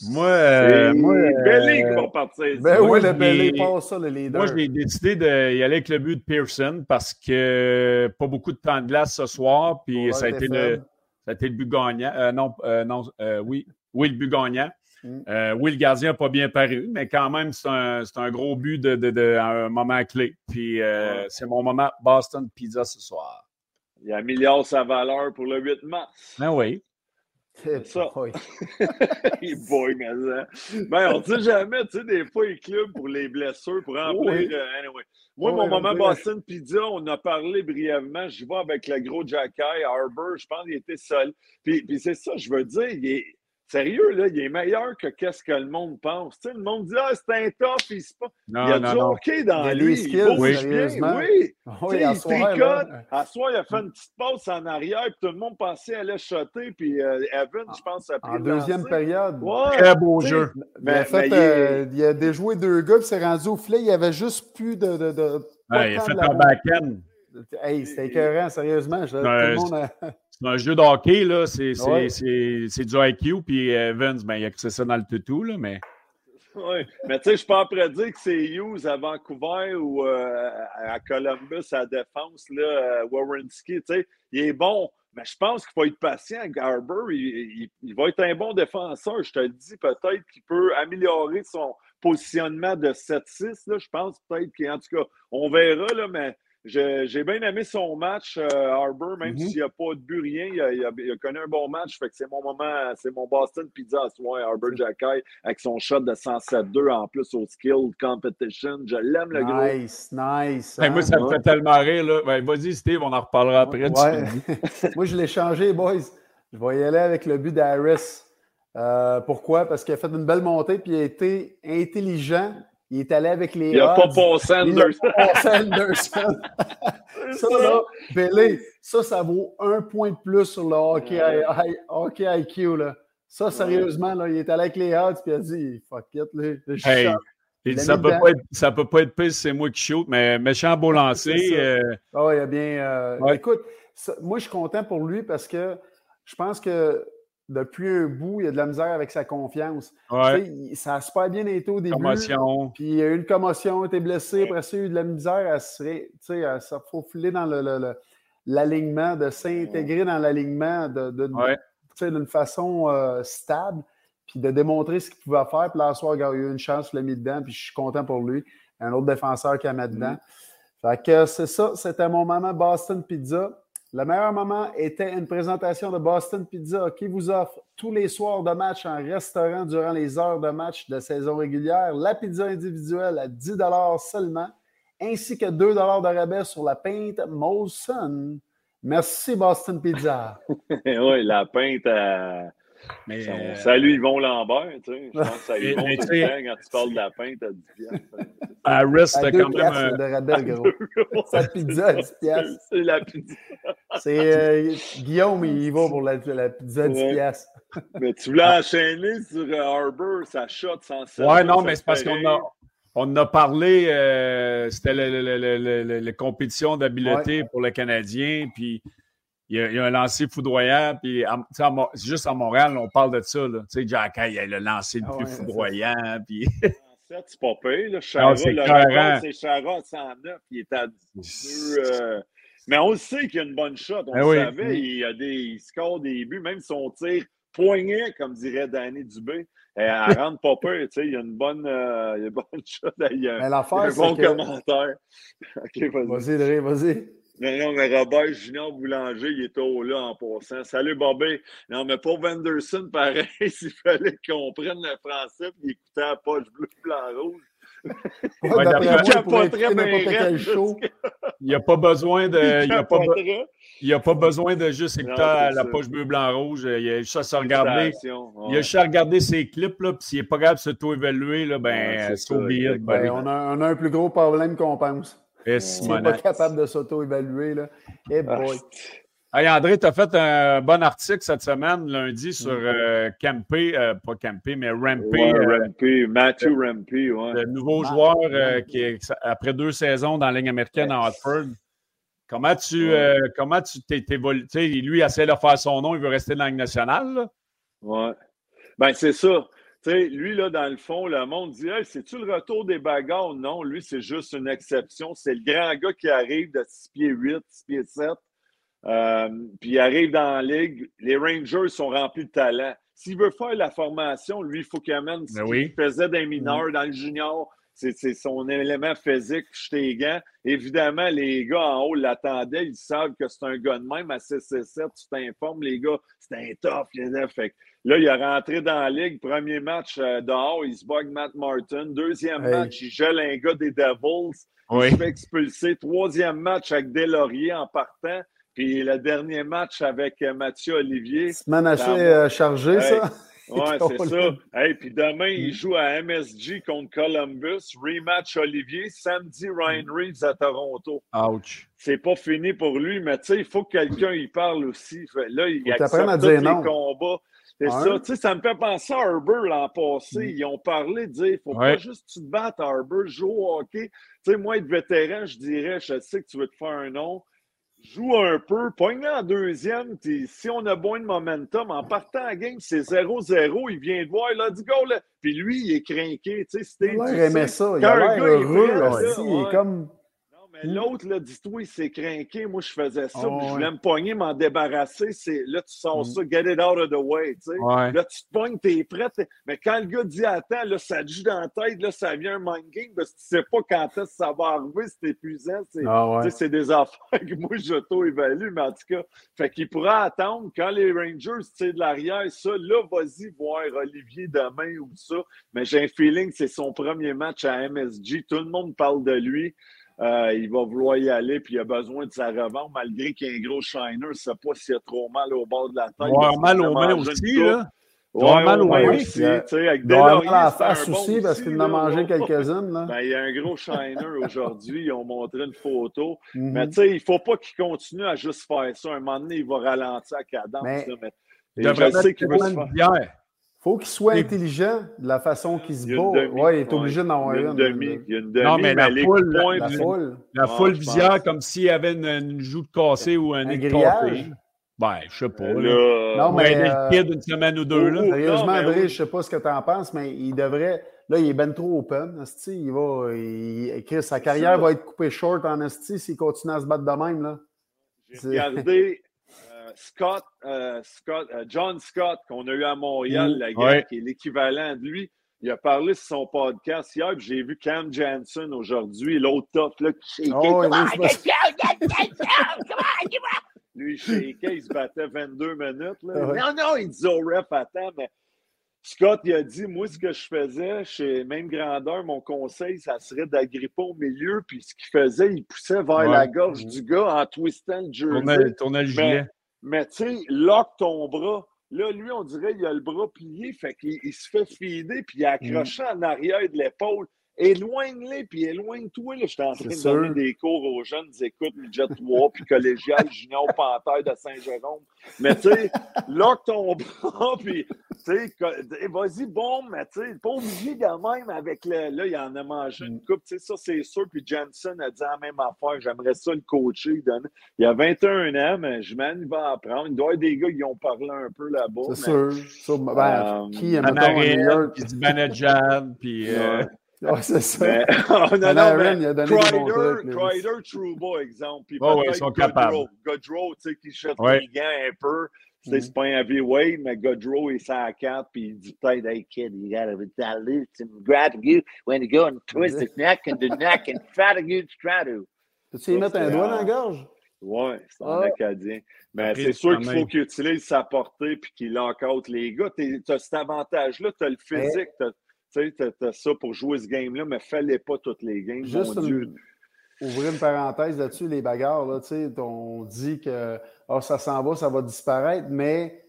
Moi, euh, moi Belly qui va partir. Ben oui, le Belly passe ça, le leader. Moi, j'ai décidé d'y aller avec le but de Pearson parce que pas beaucoup de temps de glace ce soir, puis ça, a été le, ça a été le but gagnant. Euh, non, euh, non oui, oui, le but gagnant. Mm. oui, le gardien n'a pas bien paru, mais quand même, c'est un, un, gros but de, de, de, un moment clé. Puis c'est mon moment Boston Pizza ce soir. Il améliore sa valeur pour le 8 mars. Ben oui. C'est ça. boy, mais Ben, on ne sait jamais, tu sais, des fois, ils clubent pour les blessures, pour remplir. Euh, anyway. Moi, mon moment Boston Pizza, on a parlé brièvement. Je vais avec le gros Jacky, Arbor, je pense qu'il était seul. Puis, puis c'est ça, je veux dire, il est Sérieux, là, il est meilleur que qu'est-ce que le monde pense. Tu sais, le monde dit Ah, c'est un tough, il se il y a non, du hockey dans il lui. Skills, il bouge bien, oui. oui il tricote. À soi, il a fait une petite passe en arrière, puis tout le monde pensait allait shotter. Puis euh, Evan, je pense, a pris En deuxième période. Ouais, Très beau jeu. Mais, il, a fait, euh, il... a déjoué deux gars, puis s'est rendu au filet. Il n'y avait juste plus de. de, de ouais, il a fait un back-end. Hey, c'était écœurant, sérieusement. Je, tout le monde a... C'est un jeu de hockey, là. C'est du IQ. Puis Evans, ben, il a créé ça dans le tutu, là, mais. Oui, mais tu sais, je peux après dire que c'est Hughes à Vancouver ou euh, à Columbus à la défense, là, Warrenski, tu sais, il est bon, mais je pense qu'il faut être patient. Garber, il, il, va être un bon défenseur. Je te le dis, peut-être qu'il peut améliorer son positionnement de 7-6. Je pense peut-être qu'en tout cas, on verra, là, mais j'ai bien aimé son match, euh, Harbour, même mm-hmm. s'il n'y a pas de but, rien. Il a, il, a, connu un bon match. Fait que c'est mon moment, c'est mon Boston Pizza à soir, Harbour Jacky, avec son shot de 107-2 en plus au skill competition. Je l'aime, le gros. Nice, nice. moi, ça me fait tellement rire. Là. Ben, Vas-y, Steve, on en reparlera après. moi, je l'ai changé, boys. Je vais y aller avec le but d'Aris. Euh, pourquoi? Parce qu'il a fait une belle montée puis il a été intelligent il est allé avec les. Il n'a pas passé Anderson. Il a pas Anderson. ça, là, Bélé, ça, ça vaut un point de plus sur le hockey, IQ. Là. Ça, sérieusement, là, il est allé avec les odds et il a dit fuck it. Là, ça ne peut, pas être, peut pas être pire c'est moi qui shoot, mais méchant beau lancer. Euh... Oh, il a bien. Euh... Écoute, moi, je suis content pour lui parce que je pense que depuis un bout, il a de la misère avec sa confiance. ça a super bien été au début. Commotion. Puis il y a eu une commotion, il été blessé. Après ça, il a eu de la misère à se, à se faufiler dans l'alignement, de s'intégrer dans l'alignement d'une façon euh, stable, puis de démontrer ce qu'il pouvait faire. Puis là, soir, il a eu une chance, je l'ai mis dedans, puis je suis content pour lui. Un autre défenseur qui a mis dedans. Mm. Fait que c'est ça, c'était mon moment Boston Pizza. Le meilleur moment était une présentation de Boston Pizza qui vous offre tous les soirs de match en restaurant durant les heures de match de saison régulière la pizza individuelle à 10 seulement, ainsi que 2 de rabais sur la pinte Molson. Merci Boston Pizza. oui, la pinte mais, euh... Salut Yvon Lambert, tu sais. Je pense que ça Yvon tout le quand tu parles de la pinte à 10 piastres. Harris, c'était quand même un... de rabais, gros. Sa pizza à 10 piastres. C'est la pizza. C'est euh, Guillaume, il va pour la, la pizza à 10 piastres. Mais tu voulais enchaîner sur euh, Harbour, ça shot sans ça. Ouais, non, mais c'est parce qu'on a... On a parlé, euh, c'était la compétition d'habileté ouais. pour le Canadien, puis il y, a, un lancer foudroyant, puis juste à Montréal, on parle de ça. Tu sais, Jack, il a le lancer le ah plus foudroyant. Puis... c'est pas. Là. Chara, c'est Chara 109, il est à 12. Euh... Mais on sait qu'il y a une bonne shot. On le savait, il, a des, il score des buts, même son tir poignet, comme dirait Danny Dubé. Elle, elle rentre pas peur, tu sais, il y a une bonne, euh, il y a une bonne shot, il y a, il y a un bon que... commentaire. vas-y. Vas-y, vas-y. Non, non, mais Robert Junior Boulanger, il est au là en passant. Salut Bobby. Non, mais pour Venderson, pareil, s'il fallait qu'on prenne le français et écouter la poche bleue, blanc, rouge. Ouais, il n'y a pas besoin de. Il n'y a, pas, il a pas besoin de juste écouter la poche bleu, blanc, rouge. Il a juste à se regarder. Il a juste à regarder ses clips. Puis s'il n'est pas capable de s'auto-évaluer, ben, c'est ben, on, a, on a un plus gros problème qu'on pense. S'il n'est pas capable de s'auto-évaluer, là. Hey ah, boy. Hey André, tu as fait un bon article cette semaine, lundi, sur euh, Campé, euh, pas Campé, mais Rampé. Ouais, euh, Matthew Rampé, ouais. Le nouveau joueur qui est après deux saisons dans la ligne américaine à Hartford. Comment tu comment tu t'es évolué? Lui, il essaie de faire son nom, il veut rester dans la ligne nationale. Là? Ouais. Ben, c'est ça. Sais, lui, là, dans le fond, le monde dit hey, c'est-tu le retour des bagarres? Non, lui, c'est juste une exception. C'est le grand gars qui arrive de 6 pieds 8, 6 pieds 7 euh, puis il arrive dans la ligue, les Rangers sont remplis de talent. S'il veut faire la formation, lui, il faut qu'il amène ce ben qu'il faisait d'un mineur mm. dans le junior. C'est son élément physique jeter gants. Évidemment, les gars en haut l'attendaient. Ils savent que c'est un gars de même. À 6-7, tu t'informes, les gars, c'est un tough. Fait là, il est rentré dans la ligue. Premier match euh, dehors, il se bug Matt Martin. Deuxième match, il gèle un gars des Devils. Il se fait expulser. Troisième match avec Delaurier en partant. Puis le dernier match avec euh, Mathieu Olivier. Semaine assez euh, chargée, ça? Oui, c'est ça. Et puis demain, il mm. joue à MSG contre Columbus. Rematch Olivier. Samedi, Ryan mm. Reeves à Toronto. Ouch. C'est pas fini pour lui, mais tu sais, il faut que quelqu'un y parle aussi. Là, il accepte à dire tous les combats. C'est ça. Tu sais, ça me fait penser à Harbour l'an passé. Mm. Ils ont parlé de dire il faut pas juste que tu te battes, Harbour, joue au hockey. Tu sais, moi, être vétéran, je dirais je sais que tu veux te faire un nom joue un peu, pogne en deuxième, si on a besoin de momentum, en partant à game, c'est 0-0, il vient de voir, il a dit go, là. puis lui, il est craqué, tu sais, Il a aimé ça, il a l'air heureux, il est comme mais hmm. l'autre, là, dis-toi, il s'est craqué. Moi, je faisais ça. Oh, je voulais me pogner, m'en débarrasser. C'est, là, tu sens hmm. ça, get it out of the way. Tu sais. Là, tu te pognes, t'es prêt. Mais quand le gars dit attends, là, ça te joue dans la tête, là, ça vient un mind game parce que tu sais pas quand est-ce que ça va arriver, c'est épuisant. C'est, ah, c'est des affaires que moi, j'auto-évalue, mais en tout cas, fait qu'il pourra attendre quand les Rangers, tu de l'arrière, ça, là, vas-y voir Olivier demain ou ça. Mais j'ai un feeling que c'est son premier match à MSG. Tout le monde parle de lui. Euh, il va vouloir y aller, puis il a besoin de sa revanche, malgré qu'il y ait un gros shiner. Je ne sais pas s'il a trop mal au bord de la tête. Il a mal aux mains aussi, là. Il a mal aux mains aussi. Il a mal à la face aussi, parce qu'il en a mangé quelques-unes. Ben, il y a un gros shiner aujourd'hui. Ils ont montré une photo. Mhm. Mais tu sais, il ne faut pas qu'il continue à juste faire ça. À un moment donné, il va ralentir la cadence. Mais... mais... je sais qu'il veut se faire faut qu'il soit intelligent de la façon qu'il se bat. Oui, il est obligé d'en avoir une. Demi, il y a une demi, non, mais la, foule, la, foule, la foule visière comme s'il y avait une, joue de cassée ou un, un cassé. Ben, je sais pas. Là. Non, mais. Euh, une semaine ou deux. Là. Sérieusement, André, je sais pas ce que tu en penses, mais il devrait. Là, il est ben trop open. Asti, il va. Il... Chris, sa carrière va être coupée short en Asti s'il continue à se battre de même. Là. J'ai regardé Scott, euh, Scott euh, John Scott, qu'on a eu à Montréal, la gars, qui est l'équivalent de lui. Il a parlé sur son podcast hier, puis j'ai vu Cam Jansen aujourd'hui, l'autre top là, qui shakeait. Oh, lui, il shakeait, il se battait 22 minutes. Là. Non, non, il disait au ref, attends, mais Scott, il a dit, moi, ce que je faisais, chez même grandeur, mon conseil, ça serait d'agripper au milieu, puis ce qu'il faisait, il poussait vers la gorge du gars en twistant le jersey. Tournait, le gilet. Mais tu sais, lock ton bras. Là, lui, on dirait qu'il a le bras plié, fait qu'il se fait fider, puis il a mm. accroché en arrière de l'épaule. Éloigne-les, puis éloigne-toi. Je suis en train de donner des cours aux jeunes. Écoute, Midget 3, puis collégial, junior panthère de Saint-Jérôme. Mais tu sais, lock ton bras, puis tu sais, vas-y, bon, mais tu sais, pas obligé quand même avec le. Là, il en a mangé une coupe, tu sais, ça, c'est sûr. Puis Jensen a dit la même affaire. J'aimerais ça le coacher. Il, a 21 ans, mais je m'en il va apprendre. Il doit y avoir des gars qui ont parlé un peu là-bas. C'est sûr. Ben, euh, qui est maintenant Puis du manager, puis. Euh, Ouais, c'est ça. Mais, oh, non, non, mais il a donné Crider, Crider, Trouba, exemple. Puis oh, ouais, ils sont capables. Godrow, tu sais, qui chute ouais. les gants un peu. C'est mm. pas un heavyweight, mais Godrow est à 4, puis il dit peut-être, hey kid, you gotta dilute some gratitude when you go and twist the neck and the neck and try to get try to. Peux-tu y mettre un doigt dans la gorge? Oui, c'est un ah. Acadien. Mais c'est sûr qu'il faut qu'il utilise sa portée puis qu'il encadre les gars. Tu as cet avantage-là, tu as le physique, tu as, ça pour jouer ce game-là, mais fallait pas toutes les games. Juste ouvrir une parenthèse là-dessus, les bagarres, là, on dit que oh, ça s'en va, ça va disparaître, mais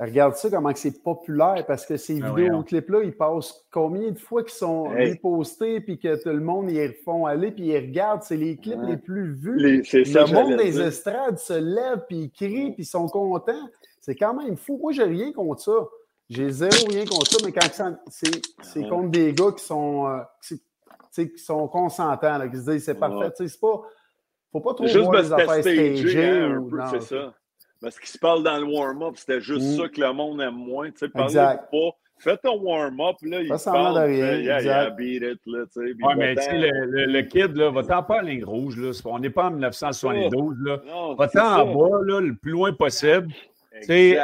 Regarde ça, comment c'est populaire, parce que ces ah vidéoclips-là, ils passent combien de fois qu'ils sont repostés, puis que tout le monde y font aller, puis ils regardent. C'est les clips les plus vus. le monde des estrades se lève, puis ils crient, puis ils sont contents. C'est quand même fou. Moi, j'ai rien contre ça. J'ai zéro rien contre ça, mais quand c'est contre des gars qui sont, euh, qui, sont consentants, là, qui se disent c'est parfait. C'est pas. Faut pas trop voir les affaires stagées. Hein, c'est ça. Parce qu'il se parle dans le warm-up, c'était juste mm. ça que le monde aime moins. Tu sais, parlez pas. Fais ton warm-up, là, il parle. De rien, yeah, yeah, beat it, là, tu sais. Ouais, mais tu sais, le, le, kid, là, va-t'en pas en ligne rouge, là. On n'est pas en 1972, là. Va-t'en en bas, là, le plus loin possible. Tu sais,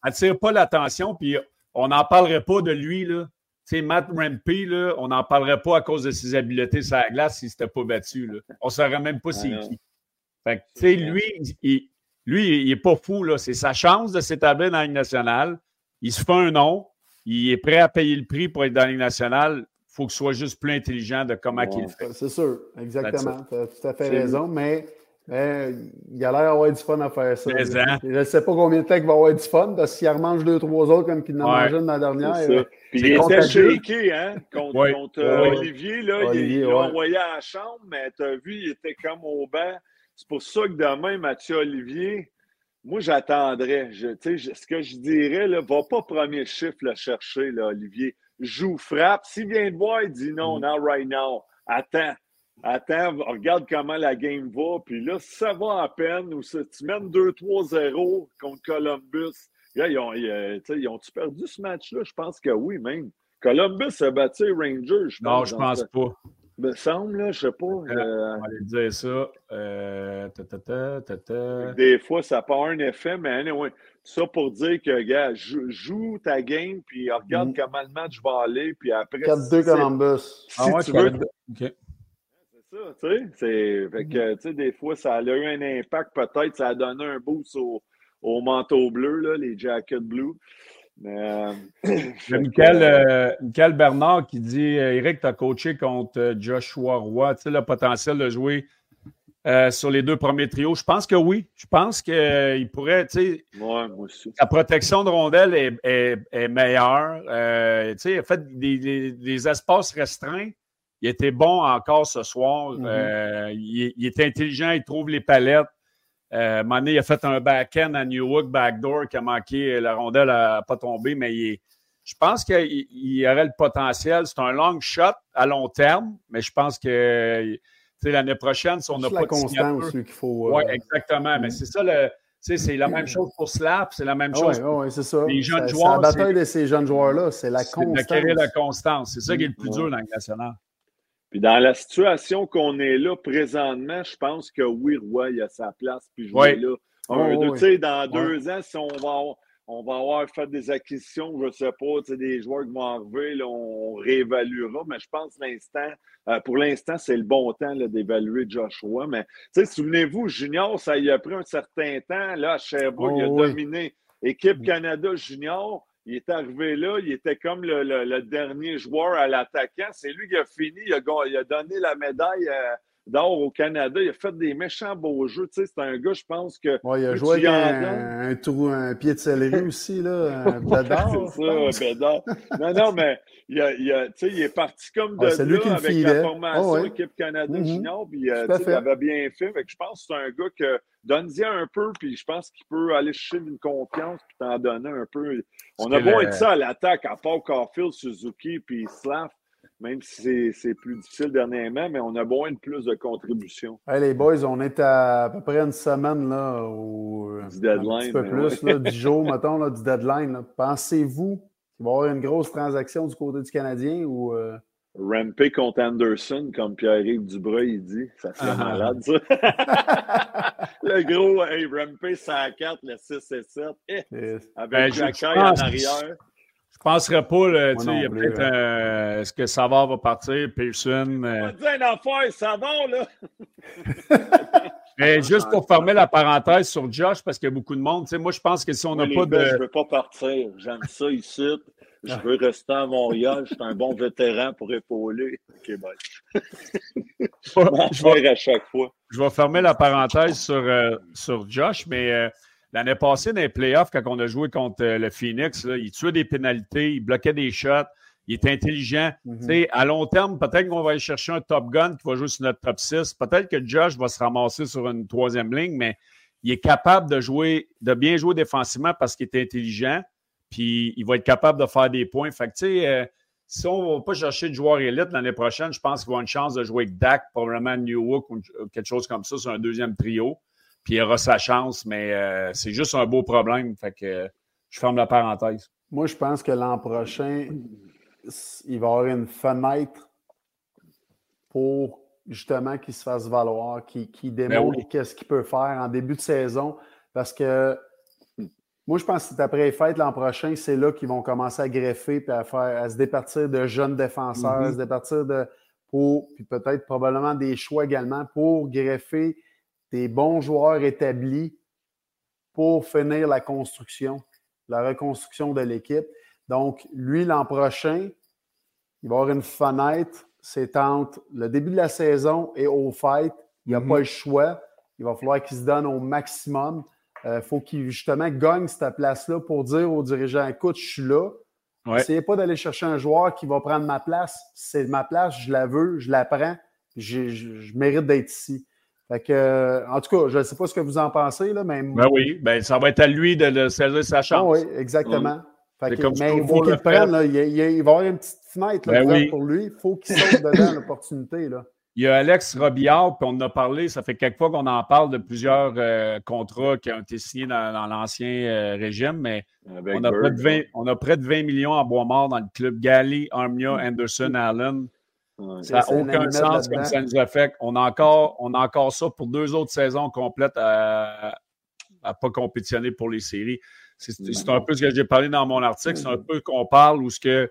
attire pas l'attention, puis on n'en parlerait pas de lui, là. Tu sais, Matt Rampy, là, on n'en parlerait pas à cause de ses habiletés sur la glace s'il ne s'était pas battu, là. On ne saurait même pas c'est qui. Fait que, tu sais, lui, il, lui, il n'est pas fou, là. C'est sa chance de s'établir dans la Ligue nationale. Il se fait un nom. Il est prêt à payer le prix pour être dans la Ligue nationale. Il faut qu'il soit juste plus intelligent de comment il fait. C'est sûr, exactement. Tu as tout à fait raison, mais, il a l'air d'avoir du fun à faire ça. Je ne sais pas combien de temps il va avoir du fun, parce qu'il en mange deux, trois autres comme qu'il en a mangé dans la dernière. Puis il était shaké, hein, contre, Olivier. Là, il l'a envoyé à la chambre, mais tu as vu, il était comme au banc. C'est pour ça que demain, Mathieu Olivier, moi, j'attendrais. ce que je dirais, là, va pas premier chiffre le chercher, là, Olivier. Joue, frappe. S'il vient de voir, il dit non, mm. not right now. Attends. Attends, regarde comment la game va. Puis là, si ça va à peine, ou si tu mènes 2-3-0 contre Columbus, ils ont-tu perdu ce match-là? Je pense que oui, même. Columbus a battu Rangers, je pense. Non, je pense pas me semble, là, je sais pas. Euh, euh, on va aller dire ça. Euh, Des fois, ça pas un effet, mais anyway, ça pour dire que, gars, joue, ta game, puis regarde mm. comment le match va aller, puis après. 4-2 Columbus. Si ah ouais, tu veux. OK. C'est ça, tu sais. Fait que, tu sais, des fois, ça a eu un impact, peut-être, ça a donné un boost au, au manteau bleu, là, les jackets bleus. Euh, Michael, euh, Michael, Bernard qui dit euh, Eric, tu as coaché contre Joshua Roy. Tu sais, le potentiel de jouer sur les deux premiers trios. Je pense que oui. Je pense qu'il pourrait. Tu sais, Sa protection de rondelle est, meilleure. tu sais, il a fait des, espaces restreints. Il était bon encore ce soir. Mm-hmm. il, était intelligent, il trouve les palettes. Euh, il a fait un back-end à Newark, backdoor, qui a manqué, la rondelle n'a pas tombé, mais je pense qu'il aurait le potentiel. C'est un long shot à long terme, mais je pense que l'année prochaine, si on n'a pas de constance qu'il faut. Oui, euh, exactement. Mais mm. c'est ça, c'est la même chose pour Slap, c'est la même chose. Oui, oui, c'est ça. Les jeunes joueurs. la bataille de ces jeunes joueurs-là, c'est la constance. C'est la constance. C'est ça qui est le plus dur dans le national. Puis dans la situation qu'on est là présentement, je pense que oui, Roy, il a sa place, puis jouer là. Oh, tu sais, dans deux ans, si on va, on va avoir fait des acquisitions, je ne sais pas, des joueurs qui vont arriver, là, on réévaluera, mais je pense l'instant, euh, pour l'instant, c'est le bon temps d'évaluer Joshua. Mais souvenez-vous, Junior, ça y a pris un certain temps. Là, à Sherbrooke, il a oh, dominé Équipe Canada Junior il est arrivé là, il était comme le, dernier joueur à l'attaquant. C'est lui qui a fini, il a, donné la médaille euh, d'or au Canada. Il a fait des méchants beaux jeux. Tu sais, c'est un gars, je pense que. il a joué avec un, trou, un, pied de céleri aussi, là, un c'est ça, un Non, non, mais il, a, il, a, il est parti comme de là avec la formation oh, équipe Canada mm-hmm. Junior. Puis, euh, il avait bien fait. fait que je pense que c'est un gars que donne-y un peu, puis je pense qu'il peut aller chercher une confiance puis t'en donner un peu. On a beau être ça à l'attaque, à part Caulfield, Suzuki, puis Slav, même si c'est plus difficile dernièrement, mais on a besoin de plus de contributions. Hey, les boys, on est à, à peu près une semaine là, au, du deadline. Un petit peu plus, là, du jour, mettons, là, du deadline. Pensez-vous qu'il va y avoir une grosse transaction du côté du Canadien ou. Euh... Rampé contre Anderson, comme Pierre-Yves Dubreuil il dit. Ça serait ah. malade, ça. le gros, hey, Rampé, c'est à 4, le 6 et 7. Eh, avec ben, Jacky en arrière. Je ne penserais pas, tu sais, il y a peut-être euh, est-ce que Savard va partir, Pearson. Euh... On va dire une affaire, Savard, là. Mais juste pour fermer la parenthèse sur Josh, parce qu'il y a beaucoup de monde, moi, je pense que si on n'a pas de. je ne veux pas partir. J'aime ça ici. Je veux rester à Montréal. Je suis un bon vétéran pour épauler. OK, bye. je vais à chaque fois. Je vais fermer la parenthèse sur, euh, sur Josh, mais euh, l'année passée, dans les playoffs, quand on a joué contre euh, le Phoenix, il tuait des pénalités, il bloquait des shots, il est intelligent. Mhm. À long terme, peut-être qu'on va aller chercher un top gun qui va jouer sur notre top 6. Peut-être que Josh va se ramasser sur une troisième ligne, mais il est capable de jouer, de bien jouer défensivement parce qu'il est intelligent. Puis il va être capable de faire des points. Fait que, tu sais, euh, si on ne va pas chercher de joueur élite l'année prochaine, je pense qu'il va avoir une chance de jouer avec Dak, probablement Newhook ou quelque chose comme ça sur un deuxième trio. Puis il aura sa chance, mais euh, c'est juste un beau problème. Fait que je ferme la parenthèse. Moi, je pense que l'an prochain, il va y avoir une fenêtre pour justement qu'il se fasse valoir, qu'il ben démontre qu'est-ce qu'il peut faire en début de saison. Parce que moi, je pense que c'est après les fêtes l'an prochain, c'est là qu'ils vont commencer à greffer et à, faire, à se départir de jeunes défenseurs, à mm-hmm. se départir de. Pour, puis peut-être probablement des choix également pour greffer des bons joueurs établis pour finir la construction, la reconstruction de l'équipe. Donc, lui, l'an prochain, il va avoir une fenêtre. C'est entre le début de la saison et au fight. Il n'y a mm-hmm. pas le choix. Il va falloir qu'il se donne au maximum. Il euh, faut qu'il justement gagne cette place-là pour dire aux dirigeants écoute, je suis là. N'essayez pas d'aller chercher un joueur qui va prendre ma place. C'est ma place, je la veux, je la prends. Je, mérite d'être ici. Fait que, euh, en tout cas, je ne sais pas ce que vous en pensez, là, mais. Ben oui, ben, ça va être à lui de, saisir sa chance. Ah oui, exactement. mais il faut qu'il le prenne. Là. Il, il, va y avoir une petite fenêtre là, ben pour lui. Il faut qu'il saute dedans l'opportunité. Il y a Alex Robillard, puis on en a parlé, ça fait quelques fois qu'on en parle de plusieurs euh, contrats qui ont été signés dans, l'ancien euh, régime, mais on a, près de 20, on a, près de 20, millions en bois mort dans le club. Gali, Armia, mm. Anderson, Allen. Ça n'a aucun sens comme ça nous affecte. On a, encore, on a encore ça pour deux autres saisons complètes à ne pas compétitionner pour les séries. C'est un peu ce que j'ai parlé dans mon article. C'est un peu qu'on parle où ce que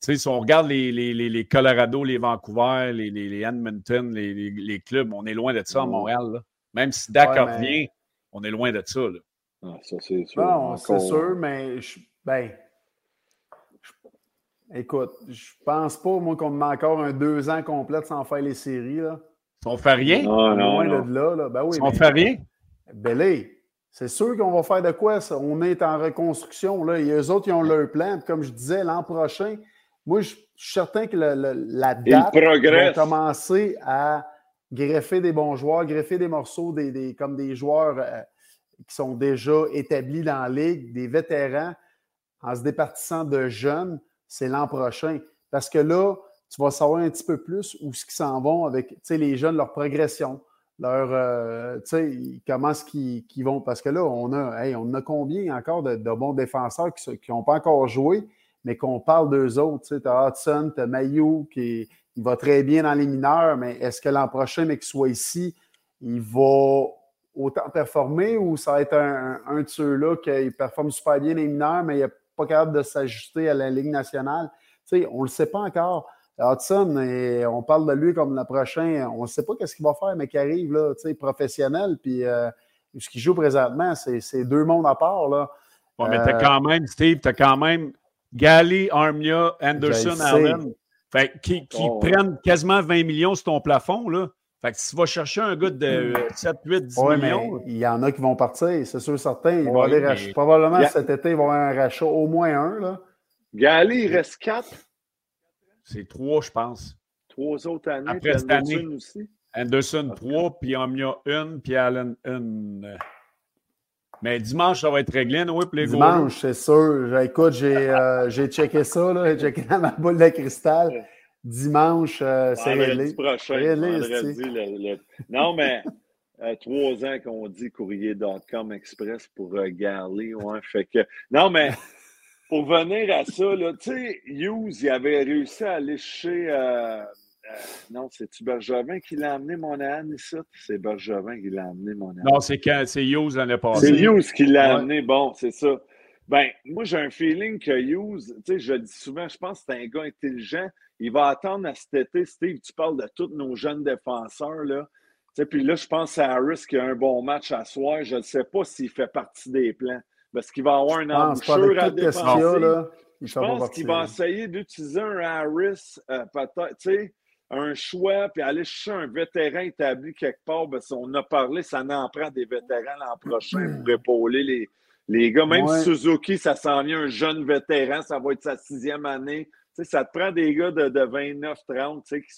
sais, si on regarde les, les, les, Colorado, les Vancouver, les, les Edmonton, les, clubs, on est loin de ça à Montréal. Même si Dak revient, on est loin de ça. Là. Ah, ça, c'est sûr. c'est sûr, mais je, ben, écoute, je pense pas, moi, qu'on met encore un deux ans complet sans faire les séries. Là. Si on fait rien? Non, non, de là. là. Ben oui, si on fait rien? Ben c'est sûr qu'on va faire de quoi? Ça? On est en reconstruction. Là. Et eux autres, ils ont leur plan. comme je disais, l'an prochain, moi, je suis certain que la date va commencer à greffer des bons joueurs, greffer des morceaux des, comme des joueurs euh, qui sont déjà établis dans la ligue, des vétérans, en se départissant de jeunes, c'est l'an prochain. Parce que là, tu vas savoir un petit peu plus où ce qu'ils s'en vont avec les jeunes, leur progression, leur euh, comment est-ce qu'ils vont. Parce que là, on a, on a combien encore de, bons défenseurs qui n'ont pas encore joué, mais qu'on parle d'eux autres. Tu as Hudson, tu as Mayou qui il va très bien dans les mineurs, mais est-ce que l'an prochain, mais qu'il soit ici, il va autant performer ou ça va être un, de ceux-là qui performe super bien les mineurs, mais il n'est pas capable de s'ajuster à la Ligue nationale? Tu sais, on ne le sait pas encore. Hudson, on parle de lui comme le prochain, on ne sait pas qu'est-ce qu'il va faire, mais qui arrive là, tu sais, professionnel, puis euh, ce qu'il joue présentement, c'est deux mondes à part. Là. mais tu as euh, quand même, Steve, tu as quand même Gali, Armia, Anderson, Allen, fait, qui, oh, prennent quasiment 20 millions sur ton plafond. Là. Fait que si tu vas chercher un gars de 7, 8, 10 millions. Il y en a qui vont partir, c'est sûr, certain. Ils vont aller Probablement cet été, ils vont avoir un rachat au moins un. Là. Il reste 4. C'est 3, je pense. Trois autres années. Après cette année. Aussi? Anderson, 3, puis Armia, 1, puis Allen, 1. Mais dimanche, ça va être réglé, oui, pour les Dimanche, c'est sûr. Écoute, euh, j'ai checké ça, là, j'ai checké dans ma boule de cristal. Dimanche, euh, c'est réglé. prochain, réglé, Non, mais euh, trois ans qu'on dit courrier.com express pour regarder. Ouais, fait que... Non, mais pour venir à ça, tu sais, Hughes, il avait réussi à aller chez euh, non, c'est-tu Bergevin qui l'a amené, mon âne, ici? C'est Bergevin qui l'a amené, mon âne. Non, c'est Hughes l'année passée. C'est Hughes qui l'a amené, bon, c'est ça. Ben, moi, j'ai un feeling que Hughes, tu sais, je le dis souvent, je pense que c'est un gars intelligent. Il va attendre à cet été, Steve, tu parles de tous nos jeunes défenseurs, là. Puis là, je pense à Harris qui a un bon match à soir. Je ne sais pas s'il fait partie des plans. Parce qu'il va avoir un embouchure à. Je pense qu'il va essayer d'utiliser un Harris, euh, peut-être, un choix, puis aller chercher un vétéran établi quelque part. Parce on a parlé, ça n'en prend des vétérans l'an prochain pour épauler les, les gars. Même Suzuki, ça s'en vient un jeune vétéran, ça va être sa sixième année. Ça te prend des gars de, de 29-30 tu sais, qui,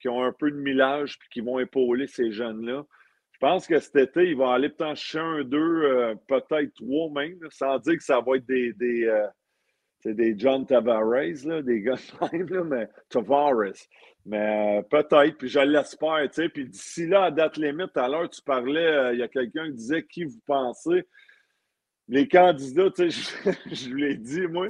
qui ont un peu de millage puis qui vont épauler ces jeunes-là. Je pense que cet été, il va aller peut-être chercher un, deux, euh, peut-être trois même, sans dire que ça va être des, des, euh, des John Tavares, là, des gars de même, mais Tavares. Mais euh, peut-être, puis je l'espère. Puis d'ici là, à date limite, à l'heure, tu parlais, il y a quelqu'un qui disait qui vous pensez. Les candidats, sais, je, vous l'ai dit, moi,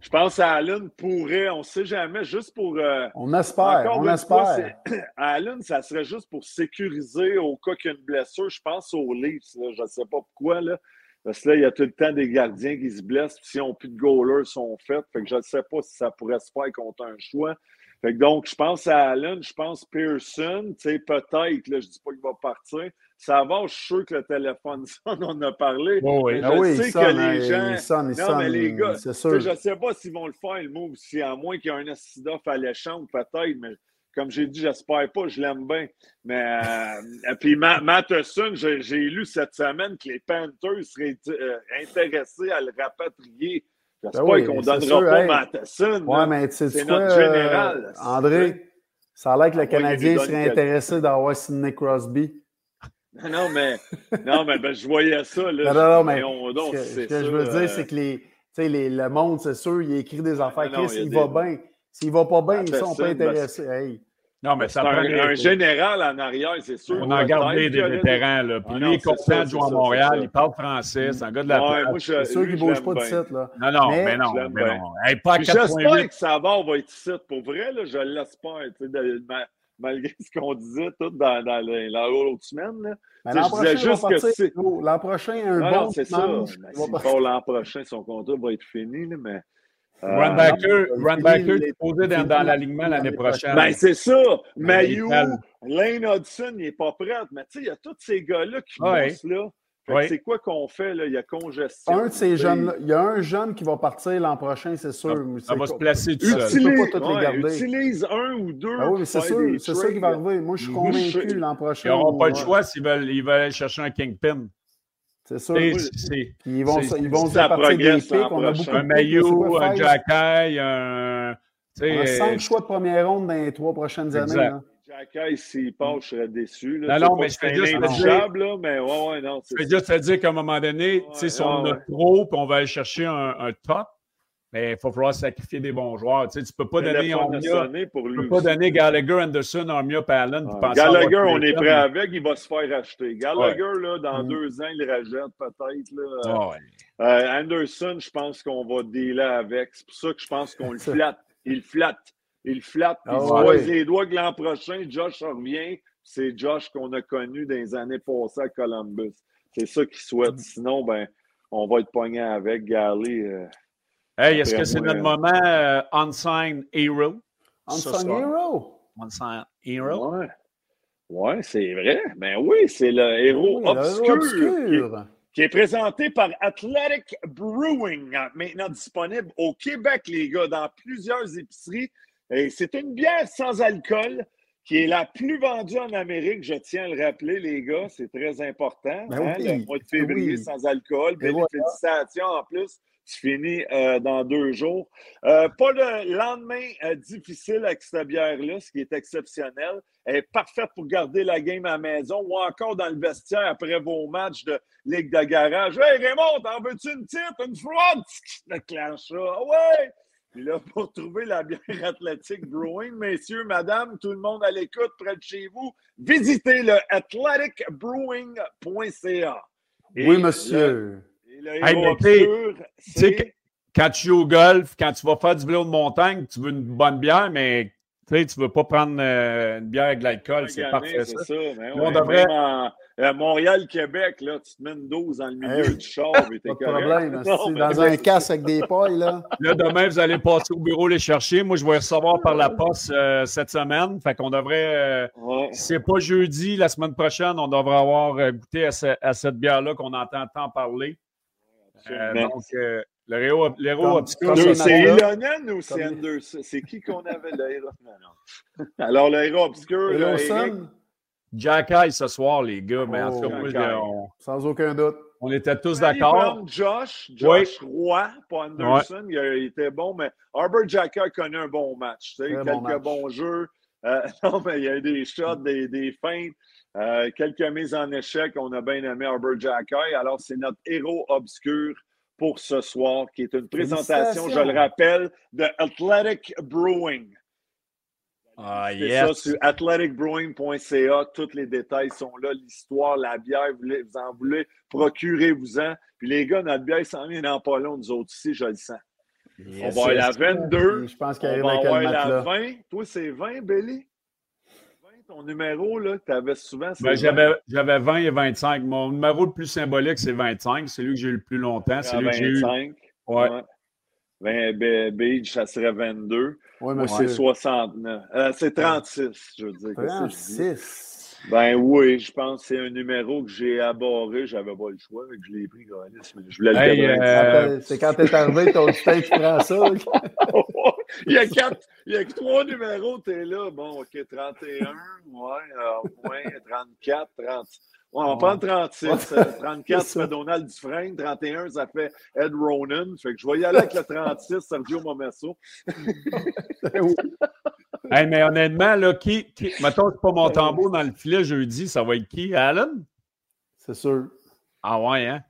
je pense à Allen pourrait, on ne sait jamais, juste pour. Euh, on espère, on espère. Allen, ça serait juste pour sécuriser au cas qu'il y a une blessure. Je pense aux Leafs, je ne sais pas pourquoi, là. Parce que là, il y a tout le temps des gardiens qui se blessent, puis si on plus de goalers sont faits. Fait que je ne sais pas si ça pourrait se faire contre un choix. Fait que donc, je pense à Allen, je pense Pearson, peut-être, je dis pas qu'il va partir. Ça va, je suis sûr que le téléphone sonne, on en a parlé. oui. Je ah oui, sais que les gens. Sonne, non, mais les gars, je ne sais pas s'ils vont le faire, le move, si à moins qu'il y ait un accident alléchant, peut-être, mais comme j'ai dit, j'espère pas, je l'aime bien. Mais euh, puis Matheson, j'ai lu cette semaine que les Panthers seraient euh, intéressés à le rapatrier. J'espère ben qu'on ne donnera pas Matheson. Ouais, mais c'est notre euh, général. André, ça a l'air que le Canadien serait intéressé d'avoir Sidney Crosby. Non, mais, non, mais ben, je voyais ça. Là, non, non, mais ce que, je veux dire, c'est que les, les, le monde, c'est sûr, il écrit des affaires. Chris, il, va bien. S'il ne va pas bien, ils sont pas intéressés. Hey. Non, mais ça prend un, général en arrière, c'est sûr. On a gardé des vétérans. Là. Puis ah lui, il est content de jouer à Montréal. Il parle français. C'est un gars de la ouais, C'est sûr qu'il ne bouge pas de site. Là. Non, non, mais, non. Mais non. J'espère que ça va être ici. Pour vrai, là, je l'espère. Malgré ce qu'on disait tout dans, dans l'autre semaine. L'an prochain, juste que l'an prochain, un bon c'est ça. L'an prochain, son contrat va être fini. Mais euh, Runbacker, Runbacker est posé dans, dans l'alignement l'année prochaine. Ben, c'est ça. Mayu, Lane Hudson, il n'est pas prêt. Mais tu sais, il y a tous ces gars-là qui ouais. bossent là. C'est quoi qu'on fait? Là? Il y a congestion. Un de ces jeunes il y a un jeune qui va partir l'an prochain, c'est sûr. Ça, va se placer tout seul. Utilise, pas les garder. utilise un ou deux. Ah oui, c'est sûr, c'est ça qui va arriver. Moi, je suis convaincu l'an prochain. Ils n'auront pas le choix s'ils veulent, ils veulent aller chercher un Kingpin. C'est sûr. ils vont, ils vont se partir des pics. On a beaucoup un maillot, un Jacky, un. On a cinq choix de première ronde dans les trois prochaines années. S'il passe, je serais déçu. Là. Non, non, mais je fais juste te dire. Là, mais ouais, ouais, non, je fais juste te dire qu'à un moment donné, ouais, si on a trop puis on va aller chercher un, un top, mais il va falloir sacrifier des bons joueurs. Tu ne peux pas donner Armia. Pour lui tu peux pas donner Gallagher, Anderson, Armia, Palin. Ah, Gallagher, on est prêt avec, il va se faire acheter. Gallagher, là, dans mm. deux ans, il rachète peut-être. Ah, euh, Anderson, je pense qu'on va dealer avec. C'est pour ça que je pense qu'on le flatte. Il flatte. Il flatte. il se ah, les doigts que l'an prochain, Josh revient. C'est Josh qu'on a connu dans les années passées à Columbus. C'est ça qu'il souhaite. Mm. Sinon, ben, on va être pogné avec Galley. Euh, Hey, est-ce que c'est notre moment euh, Unsigned Hero? Unsigned Hero? Unsigned Hero? Ouais. Ouais, c'est vrai. Ben oui, c'est le héros obscur, Qui, est, présenté par Athletic Brewing, maintenant disponible au Québec, les gars, dans plusieurs épiceries. C'est une bière sans alcool qui est la plus vendue en Amérique, je tiens à le rappeler, les gars, c'est très important. Ben hein, le mois de février sans alcool. Ben félicitations en plus tu finis euh, dans deux jours. Euh, pas de lendemain euh, difficile avec cette bière-là, ce qui est exceptionnel. Elle est parfaite pour garder la game à la maison ou encore dans le vestiaire après vos matchs de Ligue de garage. Hey Raymond, t'en veux-tu une petite, une froide? Le ça. Ouais! Puis là, pour trouver la bière athlétique Brewing, messieurs, madame, tout le monde à l'écoute près de chez vous, visitez le athleticbrewing.ca. Oui, monsieur. quand tu joues au golf, quand tu vas faire du vélo de montagne, tu veux une bonne bière, mais Tu sais, tu veux pas prendre euh, une bière avec de l'alcool, c'est parfait. C'est ça. Mais on devrait... Montréal-Québec, là, tu te mets une dose dans le milieu du char et t'es Pas de problème. dans un casque avec des pailles, là. Là, demain, vous allez passer au bureau les chercher. Moi, je vais recevoir par la poste euh, cette semaine. Fait qu'on devrait. Euh, si c'est pas jeudi, la semaine prochaine, on devrait avoir goûté à, cette bière-là qu'on entend tant parler. donc, le héros obscur. C'est Ilonen ou c'est Anderson? C'est qui qu'on avait le? Non, Alors, le héros obscur. Jack Eye ce soir, les gars. Mais en tout cas, oh, Sans aucun doute. On était tous d'accord. Josh, Josh Roy, pas Anderson, il, était bon, mais Arbor Jack connaît un bon match. Tu sais, quelques bons jeux. Euh, non, mais il y a eu des shots, des, des feintes. Euh, quelques mises en échec. On a bien aimé Arbor Jack Alors, c'est notre héros obscur pour ce soir, qui est une présentation, je le rappelle, de Athletic Brewing. Ah, yes. ça sur athleticbrewing.ca. Tous les détails sont là. L'histoire, la bière, vous, en voulez, procurez-vous-en. Puis les gars, notre bière s'en vient dans pas long, nous autres ici, je le sens. on va avoir la 22. Je pense qu'il On va avoir la 20. Toi, c'est 20, Billy? Ton numéro, là, que tu avais souvent, ben, j'avais, j'avais 20 et 25. Mon numéro le plus symbolique, c'est 25. C'est lui que j'ai eu le plus longtemps. C'est lui que j'ai eu. Ouais. ouais. 20 Beach, ça serait 22. Moi, c'est 69. Euh, c'est 36, je veux dire. 36. Ben oui, je pense que c'est un numéro que j'ai abordé. J'avais pas le choix, mais que je l'ai pris, mais je voulais le euh... C'est quand t'es arrivé, ton destin, tu prends ça. Il, y a quatre, il y a trois numéros, t'es là. Bon, OK, 31, ouais, euh, moins 34, 30. on va prendre 36. 34, ça fait Donald Dufresne. 31, ça fait Ed Ronan. Fait que je vais y aller avec le 36, Sergio Momesso. hey, mais honnêtement, là, qui, qui... mettons, c'est pas mon tambour dans le filet jeudi, ça va être qui? Alan? C'est sûr. Ah ouais, hein?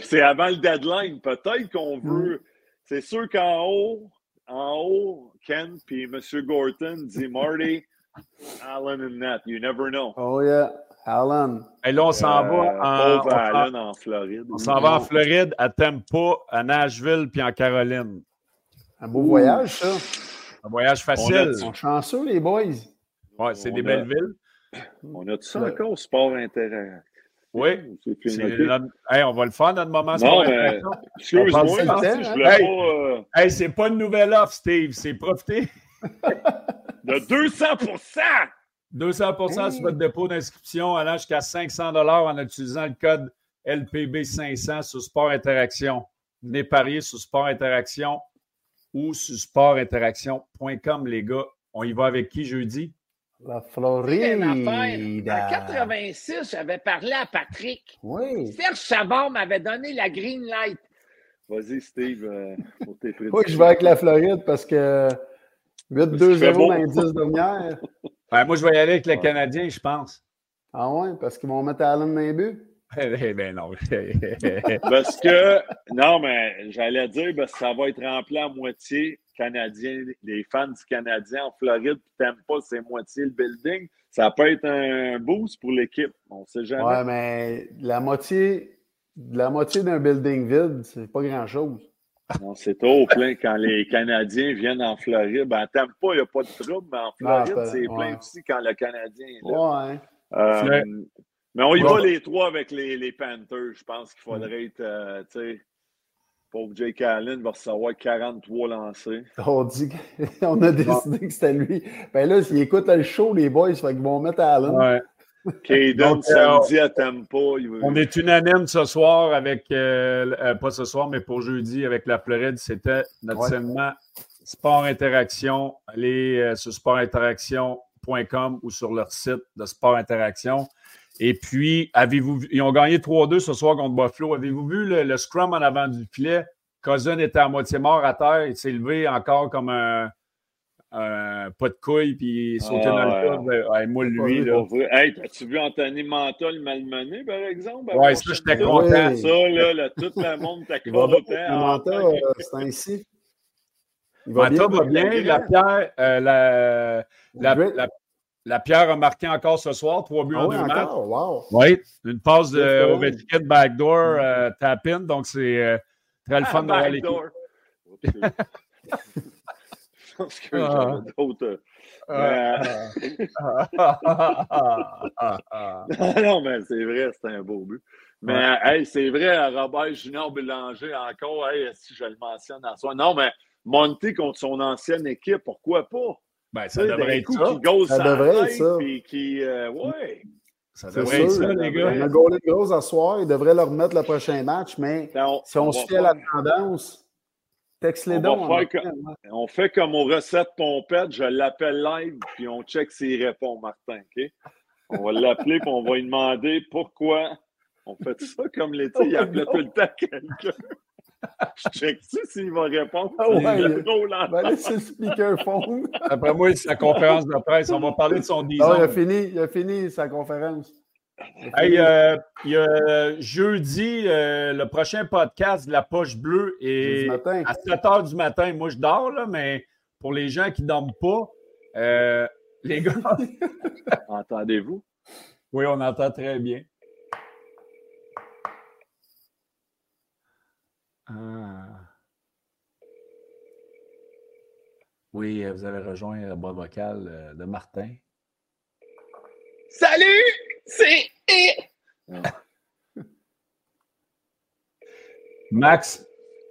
C'est avant le deadline. Peut-être qu'on mm. veut. C'est sûr qu'en haut, en haut, Ken puis M. Gorton dit Marty, Alan and Nat. You never know. Oh yeah. Alan. Et là, on s'en va euh, en, Alan, en Floride. On s'en va en Floride, à Tampa, à Nashville, puis en Caroline. Un beau voyage, ça. Un voyage facile. On, chanceux, les boys. Ouais, c'est des belles villes. On a tout ça encore, sport intérêt. Oui. on va le faire, notre moment mais... Excuse-moi, je voulais hey, pas... Euh, c'est pas une nouvelle offre, Steve. C'est profiter. De 200% 200% sur votre dépôt d'inscription allant jusqu'à 500 en utilisant le code LPB500 sur Sport Interaction. Venez parier sur Sport Interaction ou sur sportinteraction.com, les gars. On y va avec qui jeudi? La Floride. En 86, j'avais parlé à Patrick. Oui. Serge Savard m'avait donné la green light. Vas-y, Steve, euh, pour tes Oui, je vais avec la Floride parce que 8-2-0 dans les 10 dernières. moi, je vais y aller avec les Canadiens, je pense. Ah ouais, parce qu'ils vont mettre Allen dans les buts? Eh ben non. parce que, non, mais j'allais dire, que ça va être rempli à moitié Canadiens, les fans du Canadien en Floride qui n'aiment pas, c'est moitié le building. Ça peut être un boost pour l'équipe. On ne sait jamais. Ouais, mais la moitié, la moitié d'un building vide, c'est pas grand-chose. Non, c'est trop plein quand les Canadiens viennent en Floride. Ben, t'aimes pas, il n'y a pas de trouble, mais en ah, Floride, c'est plein aussi quand le Canadien est là. Ouais. Euh, mais on y va les trois avec les, les Panthers. Je pense qu'il faudrait être, euh, tu sais, pauvre Jake Allen va recevoir 43 lancés. On dit qu'on a décidé que c'était lui. Ben là, s'ils écoutent le show, les boys, fait qu'ils vont mettre Allen. Ouais. Caden samedi à Tampa. On est unanime ce soir avec, euh, euh, pas ce soir, mais pour jeudi avec la Floride. C'était notre segment Sport Interaction. Allez euh, sur sportinteraction.com ou sur leur site de Sport Interaction. Et puis, avez-vous ils ont gagné 3-2 ce soir contre Buffalo. Avez-vous vu le, scrum en avant du filet? Cousin était à moitié mort à terre. Il s'est levé encore comme un, un pas de couille, puis sauter dans le tas. Ouais, moi, lui. Là. Hey, as-tu vu Anthony Manta le malmené, par exemple? Ouais, ça, j'étais content. Ça, là, là, tout le monde t'a content. Manta, euh, c'est ainsi. Manta va bien. La pierre, euh, la, la, la, pierre a marqué encore ce soir, trois buts ah en deux matchs. Wow. Oui, une passe de Ovechkin backdoor euh, tap-in, donc c'est très le ah, fun de voir l'équipe. pense que ah. j'avais d'autres. Ah. non, mais c'est vrai, c'était un beau but. Mais hey, c'est vrai, Robert Junior Bélanger, encore, hey, si je le mentionne à soi. Non, mais monter contre son ancienne équipe, pourquoi pas? Ben, ça devrait être ça. Qui ça devrait être ça. Puis qui, euh, ouais. Ça devrait être ça, les gars. On de gros à soir. Il devrait leur remettre le prochain match, mais si on, se fait la tendance, texte les dons. On, fait comme aux recettes pompettes. Je l'appelle live, puis on check s'il répond, Martin. OK? On va l'appeler, puis on va lui demander pourquoi on fait ça comme l'été. Il appelait tout le temps quelqu'un. Je check-tu s'il va répondre. Ah ouais, il va laisser le speakerphone. Après moi, c'est la conférence de presse. On va parler de son 10 ah, il, a fini, il a fini sa conférence. Hey, euh, il y a jeudi, euh, le prochain podcast de la poche bleue est à 7 h du matin. Moi, je dors, là, mais pour les gens qui ne dorment pas, euh, les gars. Entendez-vous? Oui, on entend très bien. Ah. Oui, vous avez rejoint la boîte vocale euh, de Martin. Salut! C'est. Max,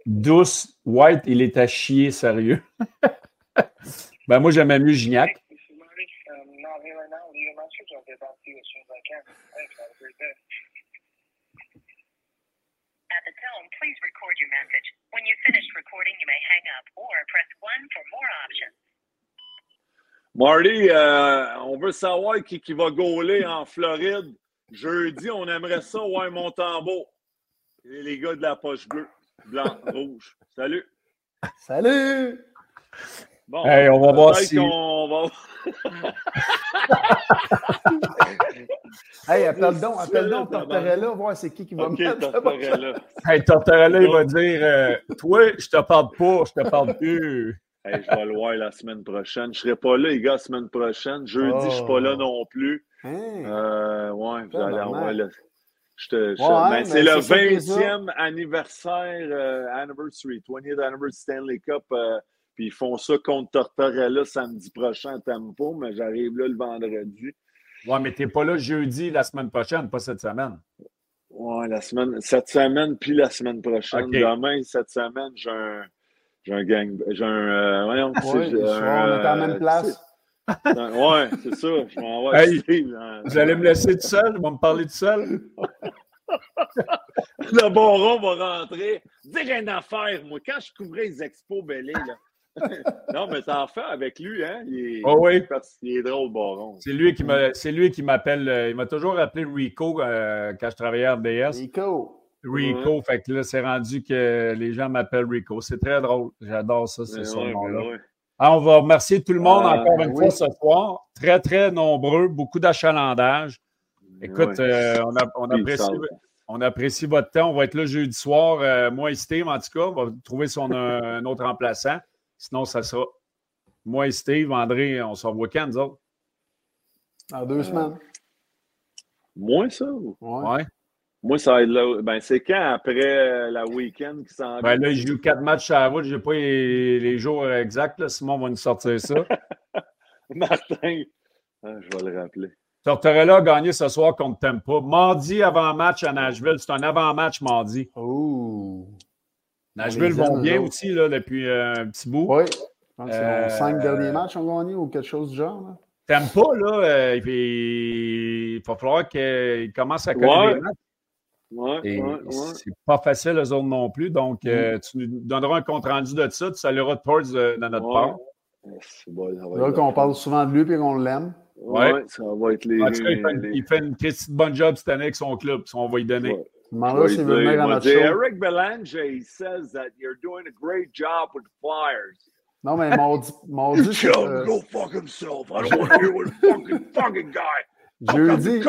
douce, white, il est à chier, sérieux. ben, moi, j'aimais mieux Gignac. Please record your message. When you've finished recording, you may hang up or press 1 for more options. Marty, euh, on veut savoir qui, qui va gauler en Floride. Jeudi, on aimerait ça, ouais, Montembeau. Les, les gars de la poche bleue, blanc, rouge. Salut. Salut. Bon, hey, on va voir si. On va... hey, appelle donc, appelle donc Tortorella, voir c'est qui qui va okay, me mettre Tortorella. hey, Tortorella, il va dire euh, Toi, je te parle pas, je te parle plus. Hey, je vais le voir la semaine prochaine. Je ne serai pas là, les gars, la semaine prochaine. Jeudi, je ne suis pas là oh. non plus. Hein? Euh, ouais, vous allez avoir le. Je te, je, ouais, ben, c'est le 20e anniversaire, euh, anniversary, 20th anniversary Stanley Cup. Euh, puis ils font ça contre Tortorella samedi prochain à Tempo, mais j'arrive là le vendredi. Ouais, mais t'es pas là jeudi la semaine prochaine, pas cette semaine. Ouais, la semaine, cette semaine, puis la semaine prochaine. Demain, cette semaine, j'ai un, j'ai un gang. J'ai un. Euh, voyons, ouais, on est à la même place. ouais, c'est ça. Je m'en vais. Hey, vous allez me laisser tout seul? Vous me parler tout seul? le bon rond va rentrer. Dire une affaire, moi, quand je couvrais les expos Bellé, là, non, mais t'en fais avec lui, hein? Il est, oh oui. il est drôle, Baron. C'est lui qui m'appelle. Euh, il m'a toujours appelé Rico euh, quand je travaillais à RDS. Rico. Rico. Fait que là, c'est rendu que les gens m'appellent Rico. C'est très drôle. J'adore ça, c'est son nom-là. Ah, on va remercier tout le monde ah, encore une fois ce soir. Très, très nombreux, beaucoup d'achalandage. Écoute, euh, on, on, apprécie, on, apprécie, votre temps. On va être là jeudi soir. moi et Steve, en tout cas, on va trouver son, un autre remplaçant. Sinon, ça sera moi et Steve, André, on se revoit quand, nous autres? En deux semaines. Moins ça? Ouais. Moi, ça va être là. Ben, c'est quand après la week-end qui s'en Ben là, j'ai eu quatre matchs à la route. Je n'ai pas les, jours exacts. Là. Simon va nous sortir ça. Martin, ah, je vais le rappeler. Tortorella a gagné ce soir contre Tempa. Mardi avant-match à Nashville. C'est un avant-match mardi. Oh! Nashville vont bien aussi là, depuis euh, un petit bout. Oui. Je pense que cinq euh, derniers matchs ont gagné ou quelque chose du genre. T'aimes pas, là, euh, il va falloir qu'il commence à connaître des matchs. Ouais, ouais, c'est pas facile, eux autres non plus. Donc, mm. tu nous donneras un compte-rendu de ça. Tu salueras de, notre part. C'est bon, là qu'on parle souvent de lui et qu'on l'aime. Oui, ça va être les. En tout cas, il, fait, il fait une petite bonne job cette année avec son club. On va lui donner. Eric Belanger, he says that you're doing a great job with the Flyers. Non, mais mardi, mardi Tell him go fuck himself. I don't want to hear what fucking fucking guy. Jeudi,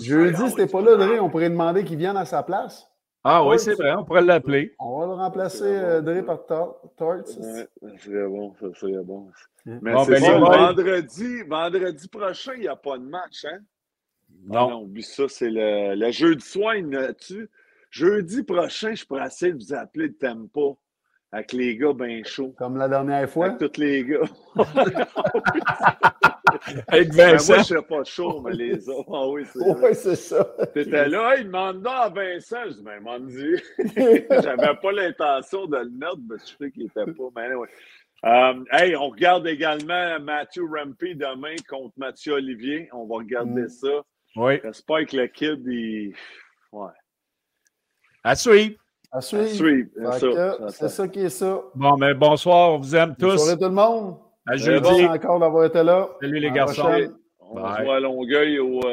jeudi, c'était pas là, Dre, on pourrait demander qu'il vienne à sa place. Ah oui, c'est vrai, on pourrait l'appeler. On va le remplacer, euh, Dre, par Torts. Ouais, serait bon, ça serait bon. Mais bon, c'est ben, ça, vendredi, vendredi prochain, il n'y a pas de match, hein? Non. non, oublie ça, c'est le, le jeudi soir, tu Jeudi prochain, je pourrais essayer de vous appeler le tempo. avec les gars bien chauds. Comme la dernière fois? Avec tous les gars. avec Vincent. Ben, moi, je ne serais pas chaud, mais les autres. Ah oui, c'est Oui, c'est ça. T'étais là, il demande à Vincent. Je dis, ben, m'en dit. J'avais pas l'intention de le mettre, mais je sais qu'il était pas. Mais anyway. Um, hey, on regarde également Matthew Rampy demain contre Mathieu Olivier. On va regarder mm. ça. Oui. J'espère que le kid, il. Ouais. À suivre. À suivre. C'est ça qui est ça. Bon, mais bonsoir, on vous aime tous. Bonsoir tout le monde. À jeudi. encore d'avoir été là. Salut les garçons. On se voit à Longueuil au. Euh,